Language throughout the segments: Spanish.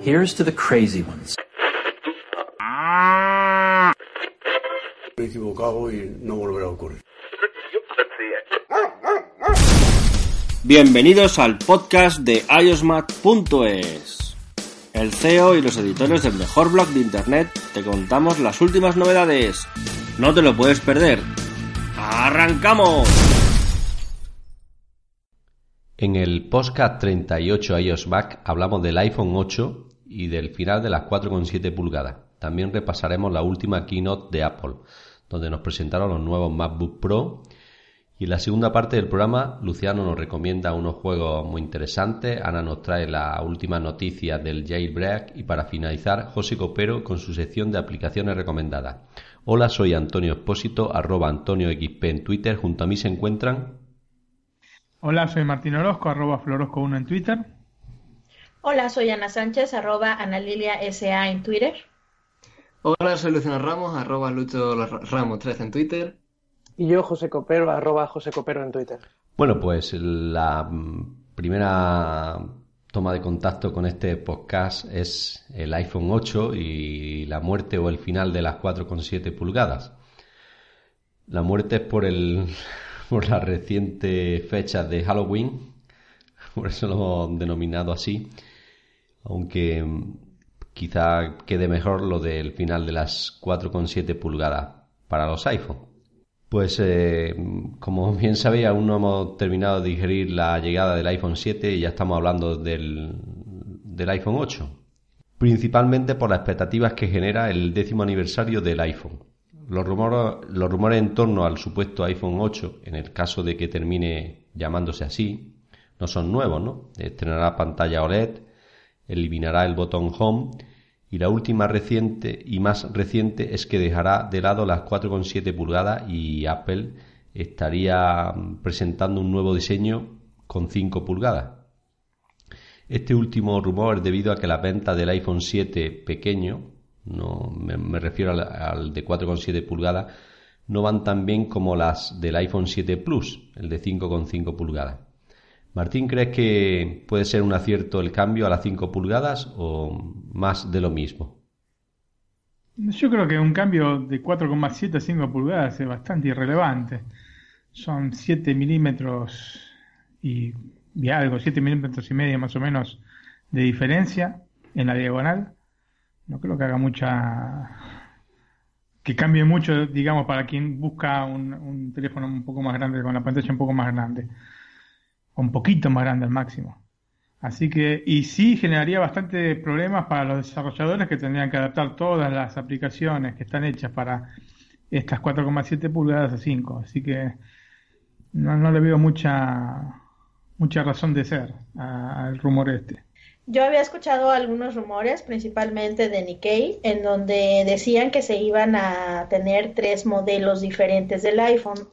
Here's to the crazy ones. Me he equivocado y no volverá a ocurrir. Bienvenidos al podcast de iosmat.es. El CEO y los editores del mejor blog de internet te contamos las últimas novedades. No te lo puedes perder. ¡Arrancamos! En el podcast 38 iOS Mac hablamos del iPhone 8 y del final de las 4,7 pulgadas. También repasaremos la última keynote de Apple, donde nos presentaron los nuevos MacBook Pro. Y en la segunda parte del programa, Luciano nos recomienda unos juegos muy interesantes, Ana nos trae la última noticia del jailbreak y para finalizar, José Copero con su sección de aplicaciones recomendadas. Hola, soy Antonio Espósito, arroba Antonio XP en Twitter. Junto a mí se encuentran... Hola, soy Martín Orozco, arroba Florosco1 en Twitter. Hola, soy Ana Sánchez, arroba Analilia SA en Twitter. Hola, soy Luciano Ramos, arroba Lucho Ramos 13 en Twitter. Y yo, José Copero, arroba José Copero en Twitter. Bueno, pues la primera toma de contacto con este podcast es el iPhone 8 y la muerte o el final de las 4,7 pulgadas. La muerte es por el por la reciente fecha de Halloween, por eso lo hemos denominado así, aunque quizá quede mejor lo del final de las 4,7 pulgadas para los iPhone. Pues eh, como bien sabéis, aún no hemos terminado de digerir la llegada del iPhone 7 y ya estamos hablando del, del iPhone 8. Principalmente por las expectativas que genera el décimo aniversario del iPhone. Los rumores, los rumores en torno al supuesto iPhone 8, en el caso de que termine llamándose así, no son nuevos, ¿no? Estrenará pantalla OLED, eliminará el botón Home y la última reciente y más reciente es que dejará de lado las 4,7 pulgadas y Apple estaría presentando un nuevo diseño con 5 pulgadas. Este último rumor es debido a que la venta del iPhone 7 pequeño, no me, refiero al, al de 4,7 pulgadas, no van tan bien como las del iPhone 7 Plus, el de 5,5 pulgadas. Martín, ¿crees que puede ser un acierto el cambio a las 5 pulgadas o más de lo mismo? Yo creo que un cambio de 4,7 a 5 pulgadas es bastante irrelevante. Son 7 milímetros y, algo, 7 milímetros y medio más o menos de diferencia en la diagonal. No creo que haga mucha que cambie mucho, digamos, para quien busca un, un, teléfono un poco más grande, con la pantalla un poco más grande, un poquito más grande al máximo. Así que, y sí generaría bastantes problemas para los desarrolladores que tendrían que adaptar todas las aplicaciones que están hechas para estas 4,7 pulgadas a 5. Así que no, no le veo mucha, mucha razón de ser al rumor este. Yo había escuchado algunos rumores, principalmente de Nikkei, en donde decían que se iban a tener tres modelos diferentes del iPhone,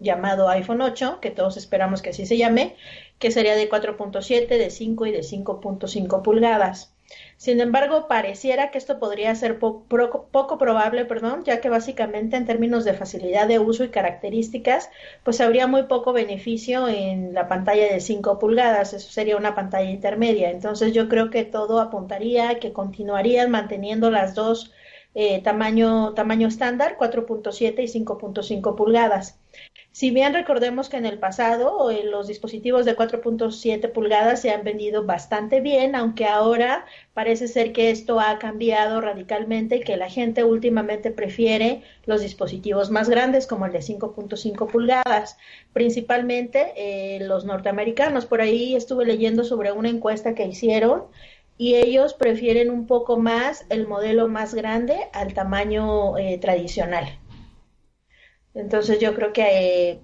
llamado iPhone 8, que todos esperamos que así se llame, que sería de 4.7, de 5 y de 5.5 pulgadas. Sin embargo, pareciera que esto podría ser poco probable, perdón, ya que básicamente en términos de facilidad de uso y características, pues habría muy poco beneficio en la pantalla de 5 pulgadas, eso sería una pantalla intermedia. Entonces yo creo que todo apuntaría a que continuarían manteniendo las dos eh, tamaño, tamaño estándar, 4.7 y 5.5 pulgadas. Si bien recordemos que en el pasado eh, los dispositivos de 4.7 pulgadas se han vendido bastante bien, aunque ahora parece ser que esto ha cambiado radicalmente y que la gente últimamente prefiere los dispositivos más grandes como el de 5.5 pulgadas, principalmente eh, los norteamericanos. Por ahí estuve leyendo sobre una encuesta que hicieron y ellos prefieren un poco más el modelo más grande al tamaño eh, tradicional. Entonces yo creo que eh,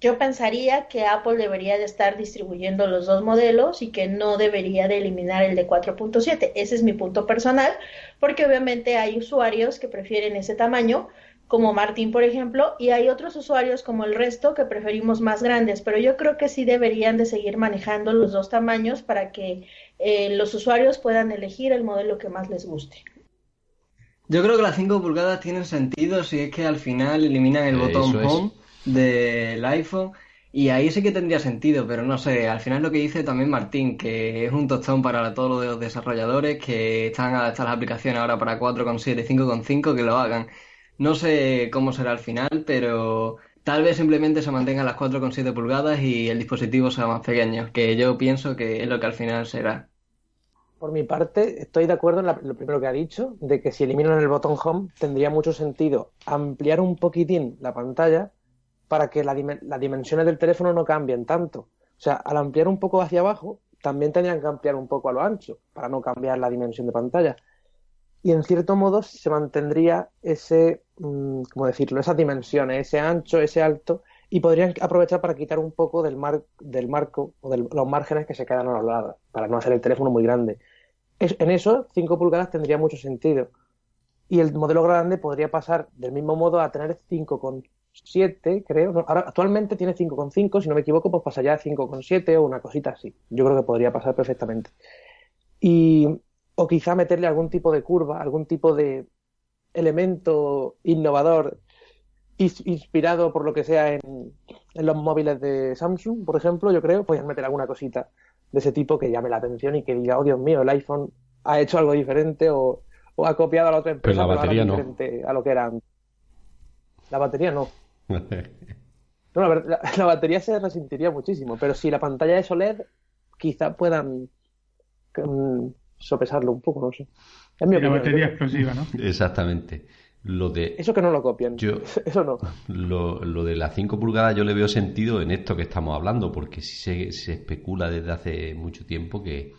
yo pensaría que Apple debería de estar distribuyendo los dos modelos y que no debería de eliminar el de 4.7. Ese es mi punto personal, porque obviamente hay usuarios que prefieren ese tamaño, como Martín, por ejemplo, y hay otros usuarios como el resto que preferimos más grandes, pero yo creo que sí deberían de seguir manejando los dos tamaños para que eh, los usuarios puedan elegir el modelo que más les guste. Yo creo que las 5 pulgadas tienen sentido si es que al final eliminan el botón Home del iPhone y ahí sí que tendría sentido, pero no sé, al final lo que dice también Martín, que es un tostón para todos los desarrolladores que están adaptando las aplicaciones ahora para 4,7, 5,5, que lo hagan. No sé cómo será al final, pero tal vez simplemente se mantengan las 4,7 pulgadas y el dispositivo sea más pequeño, que yo pienso que es lo que al final será. Por mi parte, estoy de acuerdo en lo primero que ha dicho, de que si eliminan el botón Home tendría mucho sentido ampliar un poquitín la pantalla para que las dimensiones del teléfono no cambien tanto. O sea, al ampliar un poco hacia abajo, también tendrían que ampliar un poco a lo ancho, para no cambiar la dimensión de pantalla. Y en cierto modo se mantendría ese, mm, ¿cómo decirlo?, esas dimensiones, ese ancho, ese alto, y podrían aprovechar para quitar un poco del, mar, del marco o de los márgenes que se quedan a los lados, para no hacer el teléfono muy grande. En eso, 5 pulgadas tendría mucho sentido. Y el modelo grande podría pasar del mismo modo a tener 5,5 7, creo. ahora actualmente tiene 5,5, si no me equivoco, pues pasaría a 5,7 o una cosita así. Yo creo que podría pasar perfectamente. Y, o quizá meterle algún tipo de curva, algún tipo de elemento innovador inspirado por lo que sea en, los móviles de Samsung, por ejemplo, yo creo, podrían meter alguna cosita de ese tipo que llame la atención y que diga, oh Dios mío, el iPhone ha hecho algo diferente o, ha copiado a la otra empresa pero la batería no. diferente a lo que era antes. La batería no. la, batería se resentiría muchísimo, pero si la pantalla es OLED, quizá puedan mm, sopesarlo un poco, no sé. la batería explosiva, ¿no? Exactamente. Lo de, eso que no lo copian. eso no. Lo, de las 5 pulgadas yo le veo sentido en esto que estamos hablando, porque si se, se especula desde hace mucho tiempo que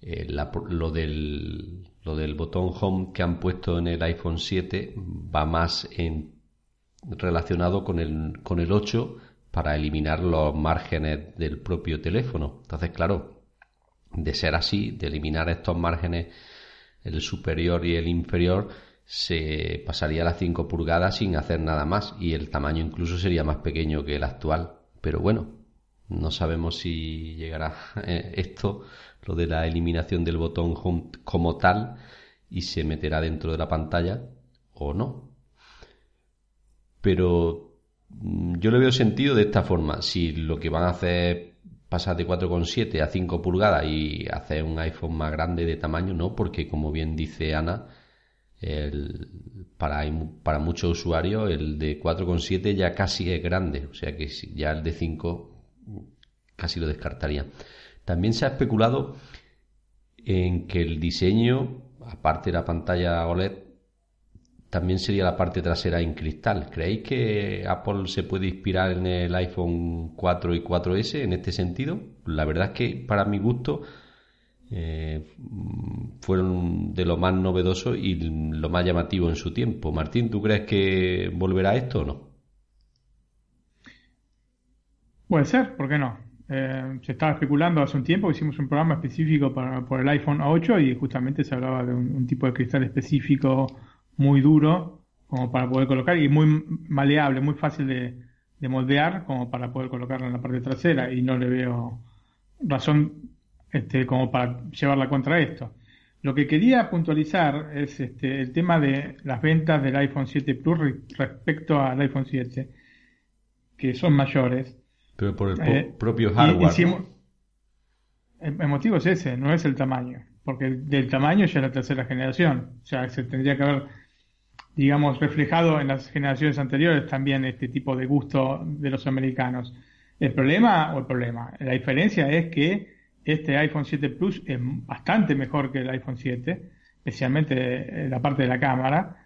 eh, lo, del, lo del botón home que han puesto en el iPhone 7 va más en relacionado con el, con el 8 para eliminar los márgenes del propio teléfono. Entonces, claro, de ser así, de eliminar estos márgenes, el superior y el inferior, se pasaría las 5 pulgadas sin hacer nada más y el tamaño incluso sería más pequeño que el actual. Pero bueno, no sabemos si llegará eh, esto, lo de la eliminación del botón home como tal, y se meterá dentro de la pantalla o no pero mm, yo le veo sentido de esta forma. Si lo que van a hacer es pasar de 4,7 a 5 pulgadas y hacer un iPhone más grande de tamaño, no, porque como bien dice Ana, el, para, para muchos usuarios el de 4,7 ya casi es grande, o sea que ya el de 5 casi lo descartaría. También se ha especulado en que el diseño, aparte de la pantalla OLED, también sería la parte trasera en cristal. ¿Creéis que Apple se puede inspirar en el iPhone 4 y 4S en este sentido? La verdad es que para mi gusto eh, fueron de lo más novedoso y lo más llamativo en su tiempo. Martín, ¿tú crees que volverá esto o no? Puede ser, ¿por qué no? Eh, se estaba especulando hace un tiempo, hicimos un programa específico para, por el iPhone 8 y justamente se hablaba de un tipo de cristal específico muy duro como para poder colocar y muy maleable, muy fácil de, moldear como para poder colocarla en la parte trasera y no le veo razón este, como para llevarla contra esto. Lo que quería puntualizar es este, el tema de las ventas del iPhone 7 Plus respecto al iPhone 7, que son mayores. Pero por el eh, propio hardware. el, motivo es ese, no es el tamaño, porque del tamaño ya es la tercera generación. O sea, se tendría que haber digamos, reflejado en las generaciones anteriores también este tipo de gusto de los americanos. El problema, o el problema, la diferencia es que este iPhone 7 Plus es bastante mejor que el iPhone 7, especialmente la parte de la cámara,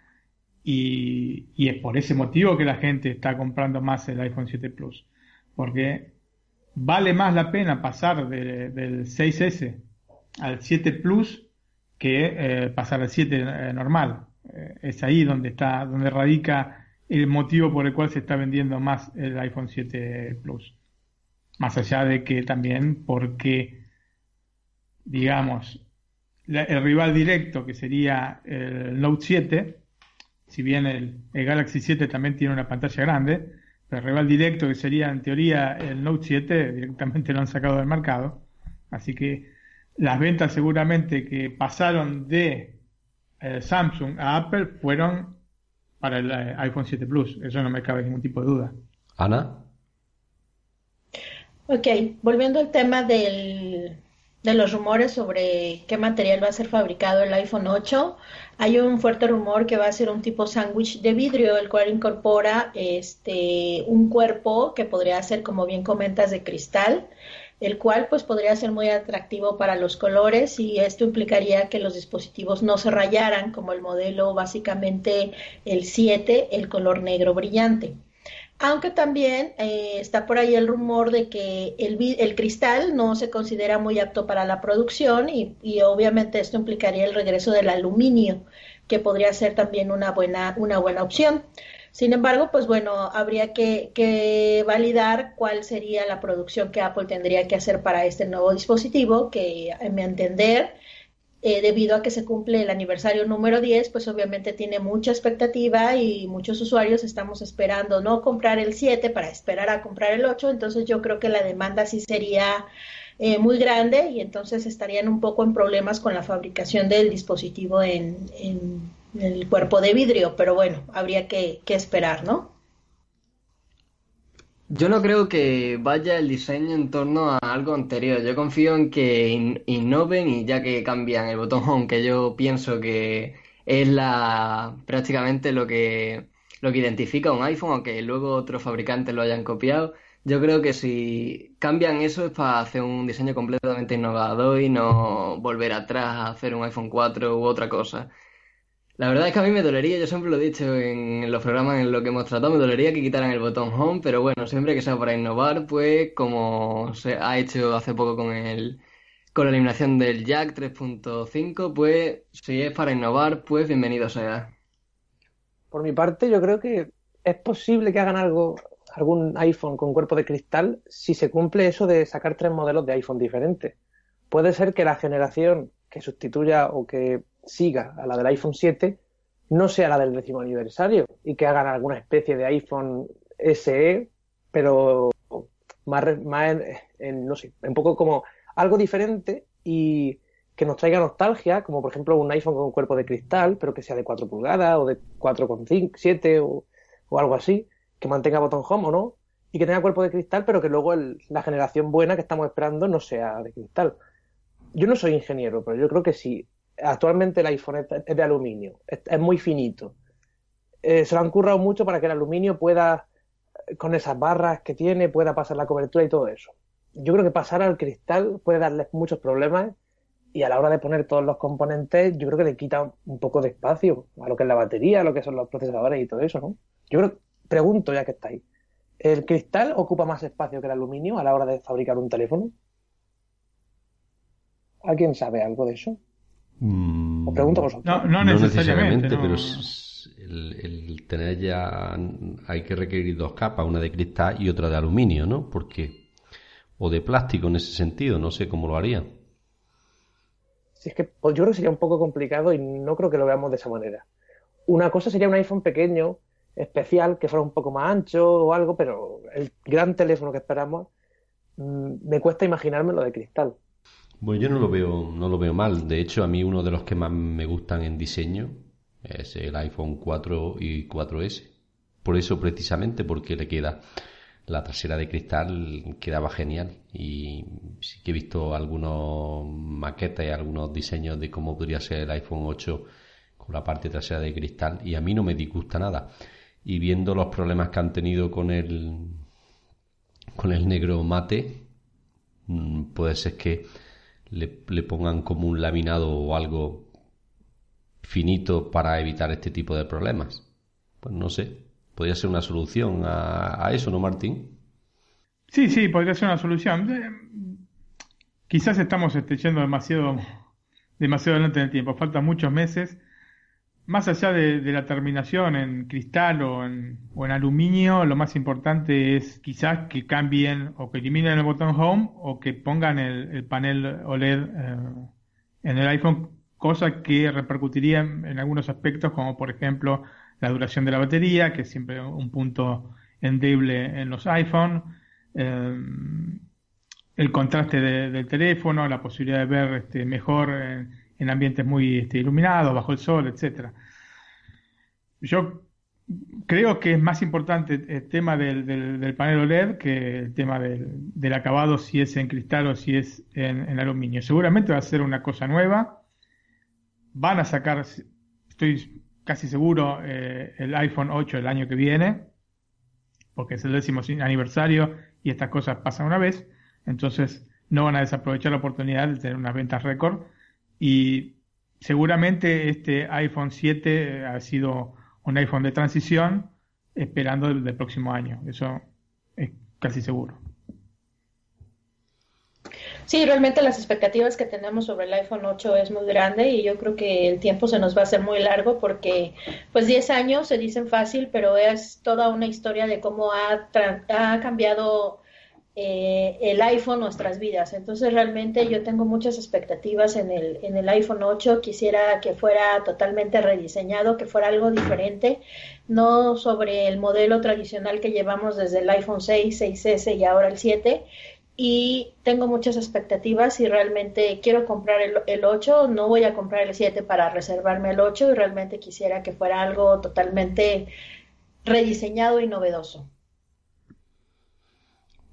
y, es por ese motivo que la gente está comprando más el iPhone 7 Plus, porque vale más la pena pasar del 6S al 7 Plus que eh, pasar al 7 eh, normal. Eh, es ahí donde está, donde radica el motivo por el cual se está vendiendo más el iPhone 7 Plus. Más allá de que también porque, digamos, el rival directo que sería el Note 7, si bien el, Galaxy 7 también tiene una pantalla grande, pero el rival directo que sería en teoría el Note 7 directamente lo han sacado del mercado. Así que las ventas seguramente que pasaron de eh, Samsung a Apple fueron para el eh, iPhone 7 Plus. Eso no me cabe ningún tipo de duda. Ana. Ok, volviendo al tema del, de los rumores sobre qué material va a ser fabricado el iPhone 8, hay un fuerte rumor que va a ser un tipo sándwich de vidrio, el cual incorpora este un cuerpo que podría ser, como bien comentas, de cristal, el cual pues podría ser muy atractivo para los colores y esto implicaría que los dispositivos no se rayaran como el modelo básicamente el 7, el color negro brillante. Aunque también eh, está por ahí el rumor de que el, cristal no se considera muy apto para la producción y, y, obviamente esto implicaría el regreso del aluminio, que podría ser también una buena, una buena opción. Sin embargo, pues bueno, habría que, que, validar cuál sería la producción que Apple tendría que hacer para este nuevo dispositivo, que a mi entender eh, debido a que se cumple el aniversario número 10, pues obviamente tiene mucha expectativa y muchos usuarios estamos esperando no comprar el 7 para esperar a comprar el 8, entonces yo creo que la demanda sí sería eh, muy grande y entonces estarían un poco en problemas con la fabricación del dispositivo en, en el cuerpo de vidrio, pero bueno, habría que, que esperar, ¿no? Yo no creo que vaya el diseño en torno a algo anterior. Yo confío en que innoven y ya que cambian el botón home, que yo pienso que es la prácticamente lo que lo que identifica un iPhone, aunque luego otros fabricantes lo hayan copiado. Yo creo que si cambian eso es para hacer un diseño completamente innovador y no volver atrás a hacer un iPhone 4 u otra cosa. La verdad es que a mí me dolería, yo siempre lo he dicho en los programas en los que hemos tratado, me dolería que quitaran el botón home, pero bueno, siempre que sea para innovar, pues como se ha hecho hace poco con el con la eliminación del jack 3.5, pues si es para innovar, pues bienvenido sea. Por mi parte, yo creo que es posible que hagan algo, algún iPhone con cuerpo de cristal si se cumple eso de sacar tres modelos de iPhone diferentes. Puede ser que la generación que sustituya o que siga a la del iPhone 7 no sea la del décimo aniversario y que hagan alguna especie de iPhone SE, pero más, en, no sé, un poco como algo diferente y que nos traiga nostalgia, como por ejemplo un iPhone con cuerpo de cristal, pero que sea de 4 pulgadas o de 4,5, 7 o, o algo así, que mantenga botón home o no, y que tenga cuerpo de cristal, pero que luego la generación buena que estamos esperando no sea de cristal. Yo no soy ingeniero, pero yo creo que si actualmente el iPhone es de aluminio, es, muy finito. Eh, se lo han currado mucho para que el aluminio pueda, con esas barras que tiene, pueda pasar la cobertura y todo eso. Yo creo que pasar al cristal puede darle muchos problemas y a la hora de poner todos los componentes, yo creo que le quita un poco de espacio a lo que es la batería, a lo que son los procesadores y todo eso, ¿no? Yo creo, pregunto ya que está ahí, ¿el cristal ocupa más espacio que el aluminio a la hora de fabricar un teléfono? ¿Alguien sabe algo de eso? Mm, pregunto vosotros. No, no necesariamente, pero el, tener ya hay que requerir dos capas, una de cristal y otra de aluminio, ¿no? Porque o de plástico en ese sentido, no sé cómo lo haría. Si es que pues yo creo que sería un poco complicado y no creo que lo veamos de esa manera. Una cosa sería un iPhone pequeño, especial, que fuera un poco más ancho o algo, pero el gran teléfono que esperamos mm, me cuesta imaginarme lo de cristal. Bueno, yo no lo veo, no lo veo mal. De hecho, a mí uno de los que más me gustan en diseño es el iPhone 4 y 4S. Por eso, precisamente, porque le queda la trasera de cristal quedaba genial y sí que he visto algunos maquetas algunos diseños de cómo podría ser el iPhone 8 con la parte trasera de cristal y a mí no me disgusta nada y viendo los problemas que han tenido con el con el negro mate mm, puede ser que le, pongan como un laminado o algo finito para evitar este tipo de problemas. Pues no sé, podría ser una solución a, eso, ¿no, Martín? Sí, sí, podría ser una solución. Eh, quizás estamos este, demasiado, demasiado adelante en el tiempo. Faltan muchos meses más allá de, la terminación en cristal o en, o en, aluminio, lo más importante es quizás que cambien o que eliminen el botón Home o que pongan el, panel OLED eh, en el iPhone, cosa que repercutiría en, algunos aspectos, como por ejemplo la duración de la batería, que es siempre un punto endeble en los iPhone, eh, el contraste del teléfono, la posibilidad de ver este, mejor en ambientes muy este, iluminados, bajo el sol, etcétera. Yo creo que es más importante el tema del, panel OLED que el tema del, acabado, si es en cristal o si es en, aluminio. Seguramente va a ser una cosa nueva. Van a sacar, estoy casi seguro, eh, el iPhone 8 el año que viene, porque es el décimo aniversario y estas cosas pasan una vez. Entonces no van a desaprovechar la oportunidad de tener unas ventas récord y seguramente este iPhone 7 ha sido un iPhone de transición esperando el, próximo año. Eso es casi seguro. Sí, realmente las expectativas que tenemos sobre el iPhone 8 es muy grande y yo creo que el tiempo se nos va a hacer muy largo porque pues 10 años se dicen fácil, pero es toda una historia de cómo ha, ha cambiado eh, el iPhone nuestras vidas. Entonces realmente yo tengo muchas expectativas en el, en el iPhone 8. Quisiera que fuera totalmente rediseñado, que fuera algo diferente, no sobre el modelo tradicional que llevamos desde el iPhone 6, 6S y ahora el 7. Y tengo muchas expectativas y realmente quiero comprar el, el 8, no voy a comprar el 7 para reservarme el 8 y realmente quisiera que fuera algo totalmente rediseñado y novedoso.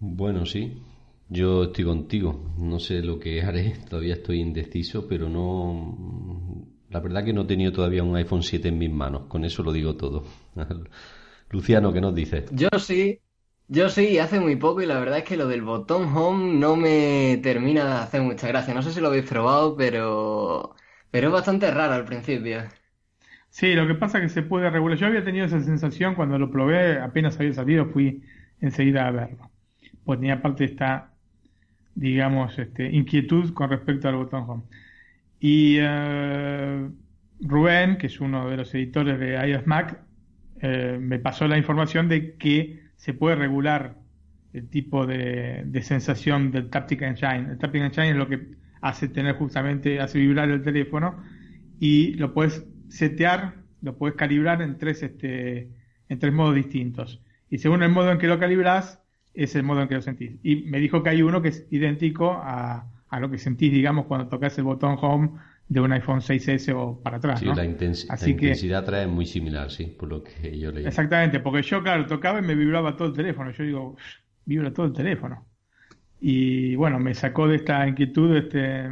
Bueno, sí, yo estoy contigo. No sé lo que haré, todavía estoy indeciso, pero no. La verdad que no he tenido todavía un iPhone 7 en mis manos, con eso lo digo todo. Luciano, ¿qué nos dices? Yo sí, yo sí, hace muy poco y la verdad es que lo del botón home no me termina de hacer mucha gracia. No sé si lo habéis probado, pero, pero es bastante raro al principio. Sí, lo que pasa es que se puede regular. Yo había tenido esa sensación cuando lo probé, apenas había salido, fui enseguida a verlo pues aparte esta, digamos, este, inquietud con respecto al botón home. Y uh, Rubén, que es uno de los editores de iOS Mac, eh, me pasó la información de que se puede regular el tipo de, sensación del Taptic Engine. El Taptic Engine es lo que hace tener justamente, hace vibrar el teléfono y lo puedes setear, lo puedes calibrar en tres, este, en tres modos distintos. Y según el modo en que lo calibras, es el modo en que lo sentís. Y me dijo que hay uno que es idéntico a, a lo que sentís, digamos, cuando tocas el botón home de un iPhone 6S o para atrás. Sí, la, intensidad trae muy similar, sí, por lo que yo leí. Exactamente, porque yo, claro, tocaba y me vibraba todo el teléfono. Yo digo, vibra todo el teléfono. Y bueno, me sacó de esta inquietud este,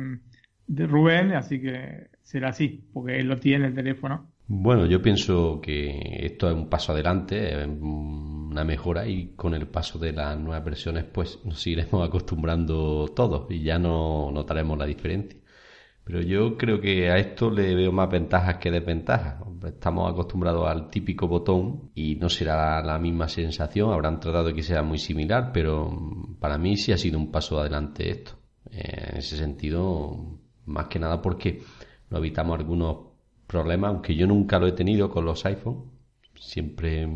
de Rubén, así que será así, porque él lo tiene el teléfono. Bueno, yo pienso que esto es un paso adelante, una mejora y con el paso de las nuevas versiones pues nos iremos acostumbrando todos y ya no notaremos la diferencia. Pero yo creo que a esto le veo más ventajas que desventajas. Estamos acostumbrados al típico botón y no será la misma sensación. Habrán tratado que sea muy similar, pero para mí sí ha sido un paso adelante esto. En ese sentido, más que nada porque lo evitamos algunos problema, aunque yo nunca lo he tenido con los iPhone. Siempre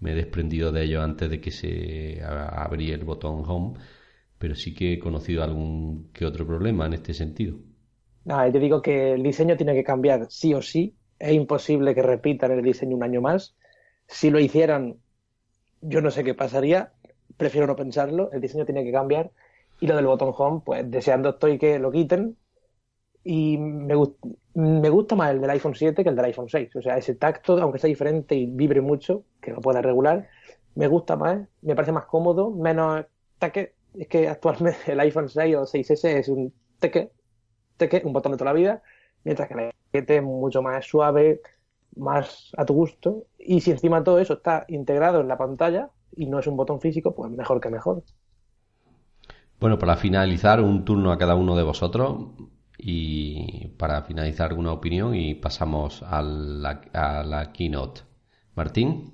me he desprendido de ellos antes de que se abría el botón Home, pero sí que he conocido algún que otro problema en este sentido. Nada, yo digo que el diseño tiene que cambiar sí o sí. Es imposible que repitan el diseño un año más. Si lo hicieran, yo no sé qué pasaría. Prefiero no pensarlo. El diseño tiene que cambiar. Y lo del botón home, pues deseando estoy que lo quiten. Y me, me gusta más el del iPhone 7 que el del iPhone 6. O sea, ese tacto, aunque sea diferente y vibre mucho, que lo pueda regular, me gusta más, me parece más cómodo, menos taque. Es que actualmente el iPhone 6 o 6S es un teque, teque, un botón de toda la vida, mientras que el 7 es mucho más suave, más a tu gusto. Y si encima todo eso está integrado en la pantalla y no es un botón físico, pues mejor que mejor. Bueno, para finalizar, un turno a cada uno de vosotros y para finalizar alguna opinión y pasamos a la, a la keynote. Martín.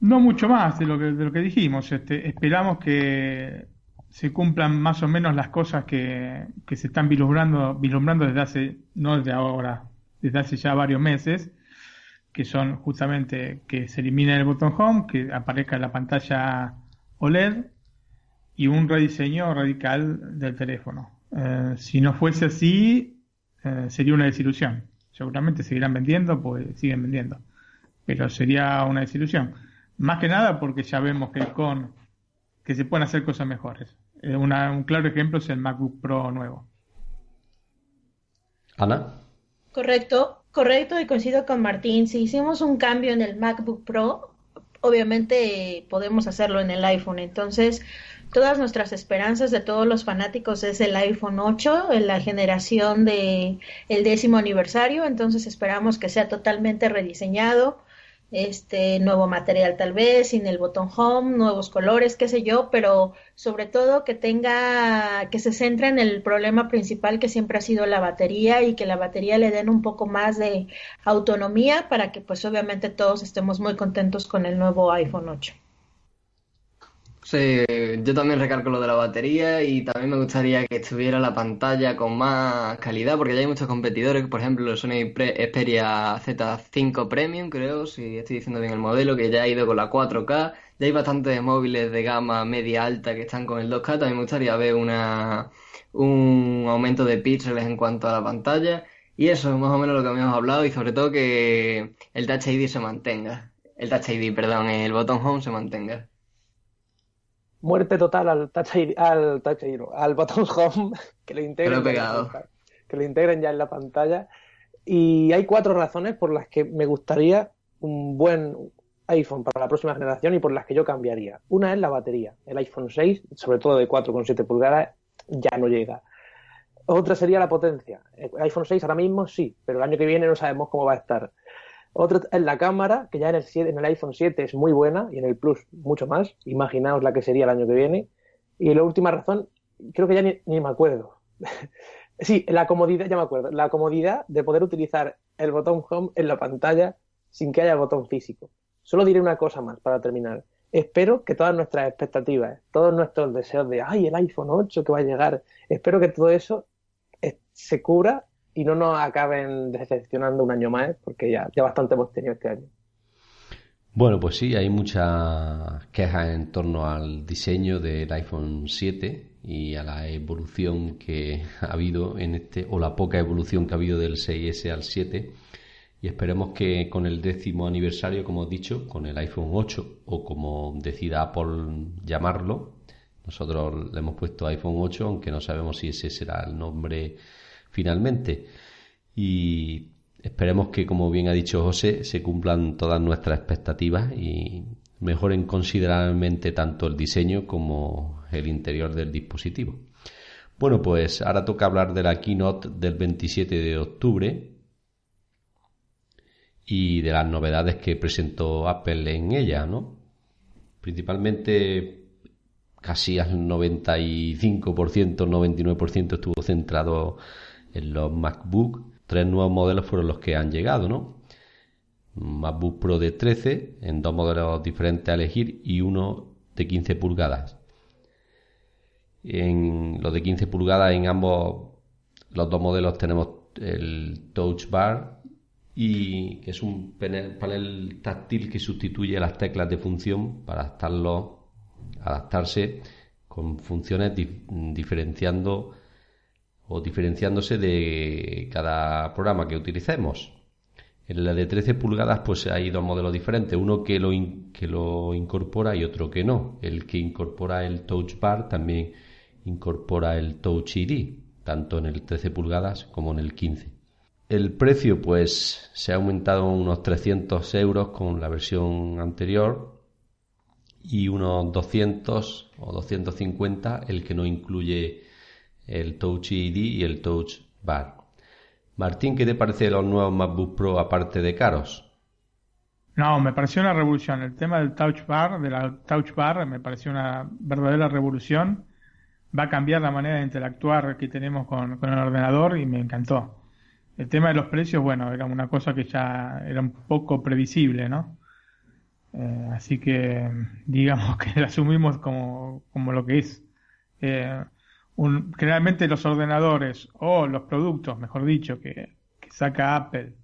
No mucho más de lo que, de lo que dijimos. Este, esperamos que se cumplan más o menos las cosas que, que se están vislumbrando, vislumbrando desde hace, no desde ahora, desde hace ya varios meses. que son justamente que se elimine el botón home, que aparezca la pantalla OLED y un rediseño radical del teléfono. Eh, si no fuese así, eh, sería una desilusión. Seguramente seguirán vendiendo, pues siguen vendiendo. Pero sería una desilusión. Más que nada porque ya vemos que con que se pueden hacer cosas mejores. Eh, un claro ejemplo es el MacBook Pro nuevo. Ana. Correcto, correcto y coincido con Martín. Si hicimos un cambio en el MacBook Pro, obviamente podemos hacerlo en el iPhone. Entonces, todas nuestras esperanzas de todos los fanáticos es el iPhone 8, en la generación de el décimo aniversario. Entonces, esperamos que sea totalmente rediseñado este nuevo material tal vez, sin el botón home, nuevos colores, qué sé yo, pero sobre todo que tenga, que se centre en el problema principal que siempre ha sido la batería y que la batería le den un poco más de autonomía para que pues obviamente todos estemos muy contentos con el nuevo iPhone 8. Sí, yo también recalco lo de la batería y también me gustaría que estuviera la pantalla con más calidad porque ya hay muchos competidores, por ejemplo el Sony Xperia Z5 Premium, creo, si estoy diciendo bien el modelo, que ya ha ido con la 4K, ya hay bastantes móviles de gama media alta que están con el 2K, también me gustaría ver una, un aumento de píxeles en cuanto a la pantalla. Y eso es más o menos lo que habíamos hablado y sobre todo que el Touch ID se mantenga, el Touch ID, perdón, el botón Home se mantenga muerte total al touch al, touch al botón home que lo integren que lo integren ya en la pantalla y hay cuatro razones por las que me gustaría un buen iPhone para la próxima generación y por las que yo cambiaría. Una es la batería. El iPhone 6, sobre todo de 4,7 pulgadas, ya no llega. Otra sería la potencia. El iPhone 6 ahora mismo sí, pero el año que viene no sabemos cómo va a estar. Otra es la cámara, que ya en el, en el iPhone 7 es muy buena y en el Plus mucho más. Imaginaos la que sería el año que viene. Y la última razón, creo que ya ni, me acuerdo. sí, la comodidad, ya me acuerdo. La comodidad de poder utilizar el botón Home en la pantalla sin que haya botón físico. Solo diré una cosa más para terminar. Espero que todas nuestras expectativas, todos nuestros deseos de, ay, el iPhone 8 que va a llegar, espero que todo eso se cubra y no nos acaben decepcionando un año más, porque ya, ya bastante hemos tenido este año. Bueno, pues sí, hay muchas quejas en torno al diseño del iPhone 7 y a la evolución que ha habido en este, o la poca evolución que ha habido del 6S al 7. Y esperemos que con el décimo aniversario, como he dicho, con el iPhone 8 o como decida Apple llamarlo, nosotros le hemos puesto iPhone 8, aunque no sabemos si ese será el nombre finalmente. Y esperemos que, como bien ha dicho José, se cumplan todas nuestras expectativas y mejoren considerablemente tanto el diseño como el interior del dispositivo. Bueno, pues ahora toca hablar de la keynote del 27 de octubre y de las novedades que presentó Apple en ella, ¿no? Principalmente casi al 95%, 99% estuvo centrado en los MacBook, tres nuevos modelos fueron los que han llegado, ¿no? MacBook Pro de 13 en dos modelos diferentes a elegir y uno de 15 pulgadas. En los de 15 pulgadas en ambos los dos modelos tenemos el Touch Bar y que es un panel, táctil que sustituye las teclas de función para adaptarlo, adaptarse con funciones diferenciando o diferenciándose de cada programa que utilicemos. En la de 13 pulgadas pues hay dos modelos diferentes, uno que lo, que lo incorpora y otro que no. El que incorpora el Touch Bar también incorpora el Touch ID, tanto en el 13 pulgadas como en el 15. El precio pues se ha aumentado unos 300 euros con la versión anterior y unos 200 o 250 el que no incluye el Touch ID y el Touch Bar. Martín, ¿qué te parece los nuevos MacBook Pro aparte de caros? No, me pareció una revolución. El tema del Touch Bar, de la Touch Bar, me pareció una verdadera revolución. Va a cambiar la manera de interactuar que tenemos con, el ordenador y me encantó. El tema de los precios, bueno, era una cosa que ya era un poco previsible, ¿no? Eh, así que digamos que la asumimos como, como lo que es. Eh, generalmente los ordenadores o los productos, mejor dicho, que, saca Apple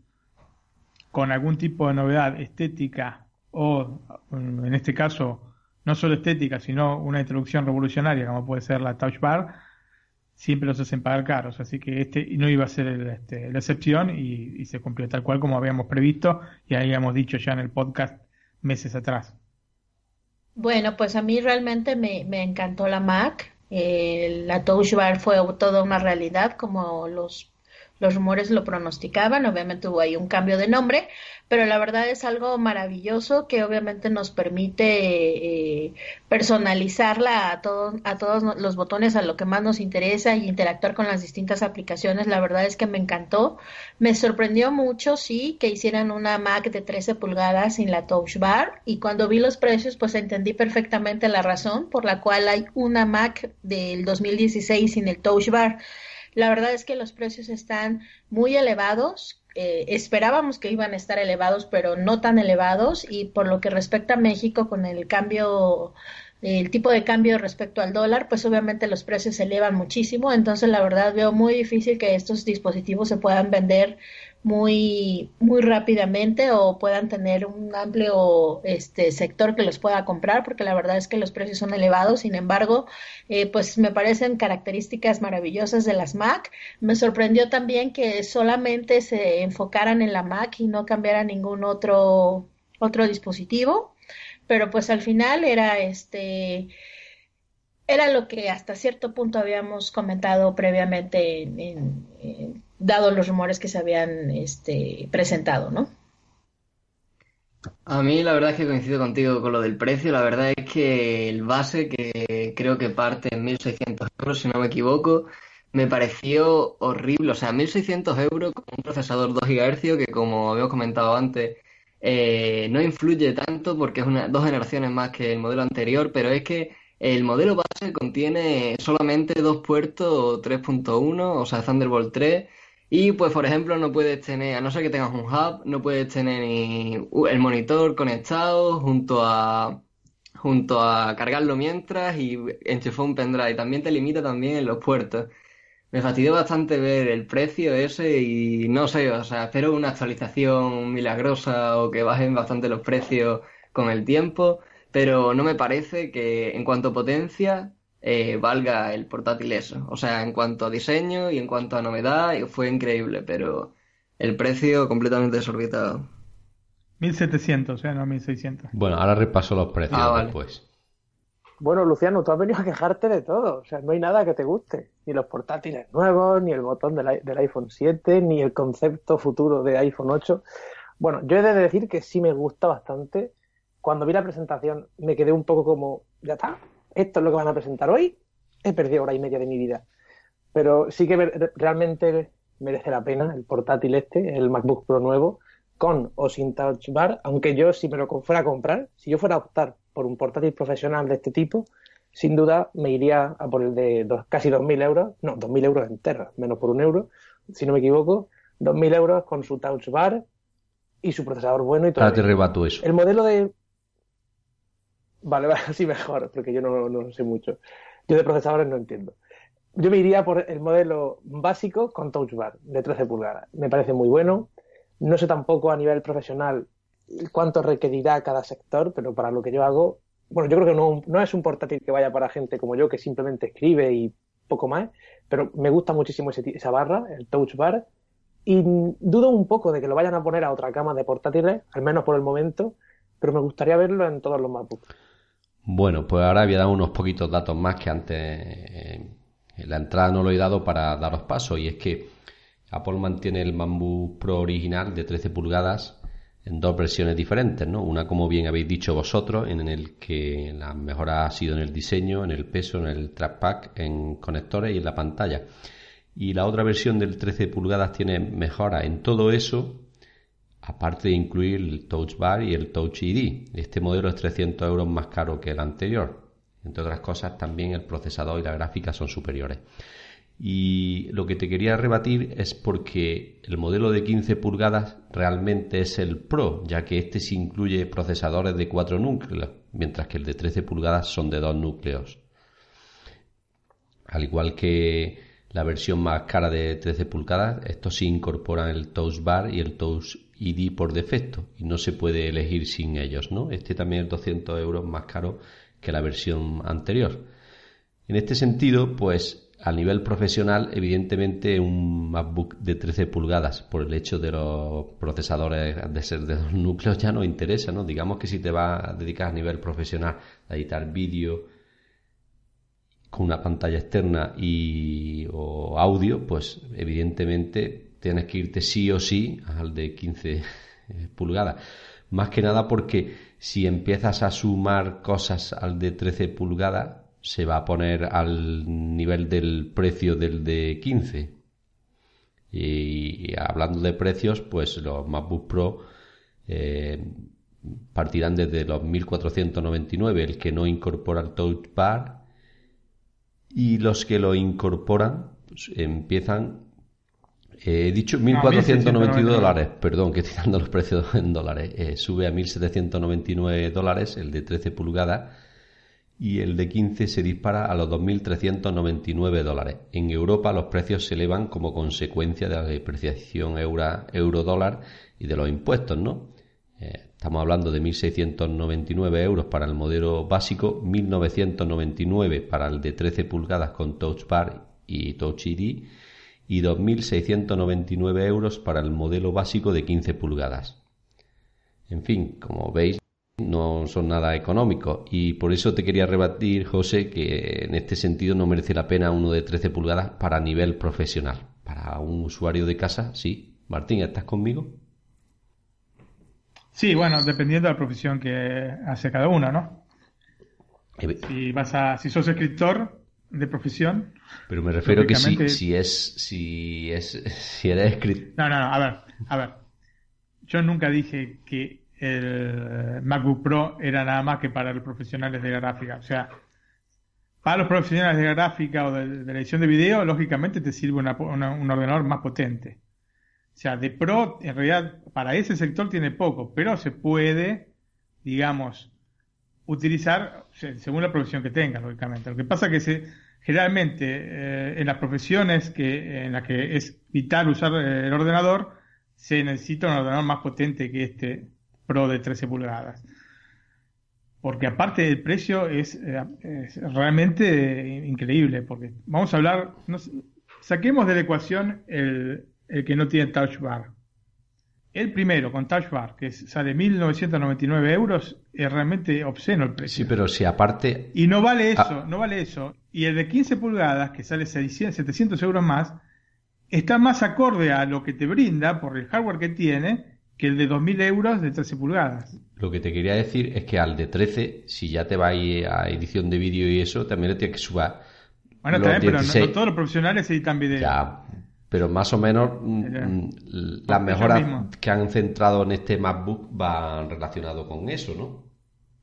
con algún tipo de novedad estética o, en este caso, no solo estética, sino una introducción revolucionaria, como puede ser la Touch Bar, siempre los hacen pagar caros. Así que este no iba a ser este, la excepción y, se cumplió tal cual como habíamos previsto y habíamos dicho ya en el podcast meses atrás. Bueno, pues a mí realmente me, me encantó la Mac. La Touch Bar fue toda una realidad, como los los rumores lo pronosticaban, obviamente hubo ahí un cambio de nombre, pero la verdad es algo maravilloso que obviamente nos permite eh, personalizarla a, todo, a todos los botones, a lo que más nos interesa y interactuar con las distintas aplicaciones. La verdad es que me encantó. Me sorprendió mucho, sí, que hicieran una Mac de 13 pulgadas sin la Touch Bar y cuando vi los precios pues entendí perfectamente la razón por la cual hay una Mac del 2016 sin el Touch Bar. La verdad es que los precios están muy elevados. Eh, esperábamos que iban a estar elevados, pero no tan elevados. Y por lo que respecta a México, con el cambio, el tipo de cambio respecto al dólar, pues obviamente los precios se elevan muchísimo. Entonces, la verdad veo muy difícil que estos dispositivos se puedan vender muy, muy rápidamente o puedan tener un amplio este, sector que los pueda comprar, porque la verdad es que los precios son elevados. Sin embargo, eh, pues me parecen características maravillosas de las Mac. Me sorprendió también que solamente se enfocaran en la Mac y no cambiaran ningún otro, otro dispositivo. Pero pues al final era este era lo que hasta cierto punto habíamos comentado previamente en dado los rumores que se habían este, presentado, ¿no? A mí la verdad es que coincido contigo con lo del precio. La verdad es que el base, que creo que parte en 1.600 euros, si no me equivoco, me pareció horrible. O sea, 1.600 euros con un procesador 2 GHz que, como habíamos comentado antes, eh, no influye tanto porque es una, dos generaciones más que el modelo anterior, pero es que el modelo base contiene solamente dos puertos 3.1, o sea, Thunderbolt 3 y pues, por ejemplo, no puedes tener, a no ser que tengas un hub, no puedes tener ni el monitor conectado junto a junto a cargarlo mientras y enchufar un pendrive. También te limita también los puertos. Me fastidió bastante ver el precio ese y no sé, o sea, espero una actualización milagrosa o que bajen bastante los precios con el tiempo, pero no me parece que en cuanto a potencia eh, valga el portátil eso. O sea, en cuanto a diseño y en cuanto a novedad, fue increíble, pero el precio completamente desorbitado. 1700, ¿eh? No 1600. Bueno, ahora repaso los precios ah, después. Bueno, Luciano, tú has venido a quejarte de todo. O sea, no hay nada que te guste. Ni los portátiles nuevos, ni el botón del, del iPhone 7, ni el concepto futuro de iPhone 8. Bueno, yo he de decir que sí me gusta bastante. Cuando vi la presentación me quedé un poco como, ya está, esto es lo que van a presentar hoy, he perdido hora y media de mi vida. Pero sí que realmente merece la pena el portátil este, el MacBook Pro nuevo, con o sin Touch Bar, aunque yo si me lo fuera a comprar, si yo fuera a optar por un portátil profesional de este tipo, sin duda me iría a por el de dos, casi 2.000 euros, no, 2.000 euros enteros, menos por un euro, si no me equivoco, 2.000 euros con su Touch Bar y su procesador bueno y todo. Ahora te rebato eso. El modelo de, Vale, vale, así mejor, porque yo no, sé mucho. Yo de procesadores no entiendo. Yo me iría por el modelo básico con Touch Bar de 13 pulgadas. Me parece muy bueno. No sé tampoco a nivel profesional cuánto requerirá cada sector, pero para lo que yo hago, bueno, yo creo que no, no es un portátil que vaya para gente como yo que simplemente escribe y poco más, pero me gusta muchísimo esa barra, el Touch Bar, y dudo un poco de que lo vayan a poner a otra cama de portátiles, al menos por el momento, pero me gustaría verlo en todos los MacBooks. Bueno, pues ahora voy a dar unos poquitos datos más que antes eh, en la entrada no lo he dado para daros paso y es que Apple mantiene el MacBook Pro original de 13 pulgadas en dos versiones diferentes, ¿no? Una, como bien habéis dicho vosotros, en el que la mejora ha sido en el diseño, en el peso, en el trackpad, en conectores y en la pantalla. Y la otra versión del 13 pulgadas tiene mejora en todo eso aparte de incluir el Touch Bar y el Touch ID. Este modelo es 300 euros más caro que el anterior. Entre otras cosas, también el procesador y la gráfica son superiores. Y lo que te quería rebatir es porque el modelo de 15 pulgadas realmente es el Pro, ya que este se incluye procesadores de 4 núcleos, mientras que el de 13 pulgadas son de 2 núcleos. Al igual que la versión más cara de 13 pulgadas, estos sí incorporan el Touch Bar y el Touch ID por defecto y no se puede elegir sin ellos, ¿no? Este también es 200 euros más caro que la versión anterior. En este sentido, pues a nivel profesional, evidentemente un MacBook de 13 pulgadas, por el hecho de los procesadores de ser de dos núcleos, ya no interesa, ¿no? Digamos que si te vas a dedicar a nivel profesional a editar vídeo con una pantalla externa y o audio, pues evidentemente tienes que irte sí o sí al de 15 eh, pulgadas. Más que nada porque si empiezas a sumar cosas al de 13 pulgadas, se va a poner al nivel del precio del de 15. Y, hablando de precios, pues los MacBook Pro eh, partirán desde los 1499, el que no incorpora el Touch Bar, y los que lo incorporan pues, empiezan. Eh, he dicho 1.492 dólares, perdón, que estoy dando los precios en dólares. Eh, sube a 1.799 dólares el de 13 pulgadas y el de 15 se dispara a los 2.399 dólares. En Europa los precios se elevan como consecuencia de la depreciación euro-dólar y de los impuestos, ¿no? Eh, estamos hablando de 1.699 euros para el modelo básico, 1.999 para el de 13 pulgadas con Touch Bar y Touch ID y 2.699 euros para el modelo básico de 15 pulgadas. En fin, como veis, no son nada económicos y por eso te quería rebatir, José, que en este sentido no merece la pena uno de 13 pulgadas para nivel profesional. Para un usuario de casa, sí. Martín, ¿estás conmigo? Sí, bueno, dependiendo de la profesión que hace cada uno, ¿no? Eh, si vas a, si sos escritor de profesión. Pero me refiero que si, si es, si es, si eres escritor. No, no, no, a ver, a ver. Yo nunca dije que el MacBook Pro era nada más que para los profesionales de gráfica. O sea, para los profesionales de gráfica o de, la edición de video, lógicamente te sirve un ordenador más potente. O sea, de Pro, en realidad, para ese sector tiene poco, pero se puede, digamos, utilizar según la profesión que tenga, lógicamente. Lo que pasa es que se, generalmente eh, en las profesiones que, en las que es vital usar el ordenador, se necesita un ordenador más potente que este Pro de 13 pulgadas. Porque aparte del precio es, eh, realmente increíble, porque vamos a hablar, saquemos de la ecuación el, que no tiene touch bar. El primero con touch bar, que sale 1.999 euros, es realmente obsceno el precio. Sí, pero si aparte... Y no vale ah. eso, no vale eso. Y el de 15 pulgadas, que sale 600, 700 euros más, está más acorde a lo que te brinda por el hardware que tiene que el de 2.000 euros de 13 pulgadas. Lo que te quería decir es que al de 13, si ya te va a ir a edición de vídeo y eso, también le tienes que subir. Bueno, también, pero no, todos los profesionales editan vídeo. Ya, pero más o menos mm, mm, las mejoras que han centrado en este MacBook van relacionado con eso, ¿no?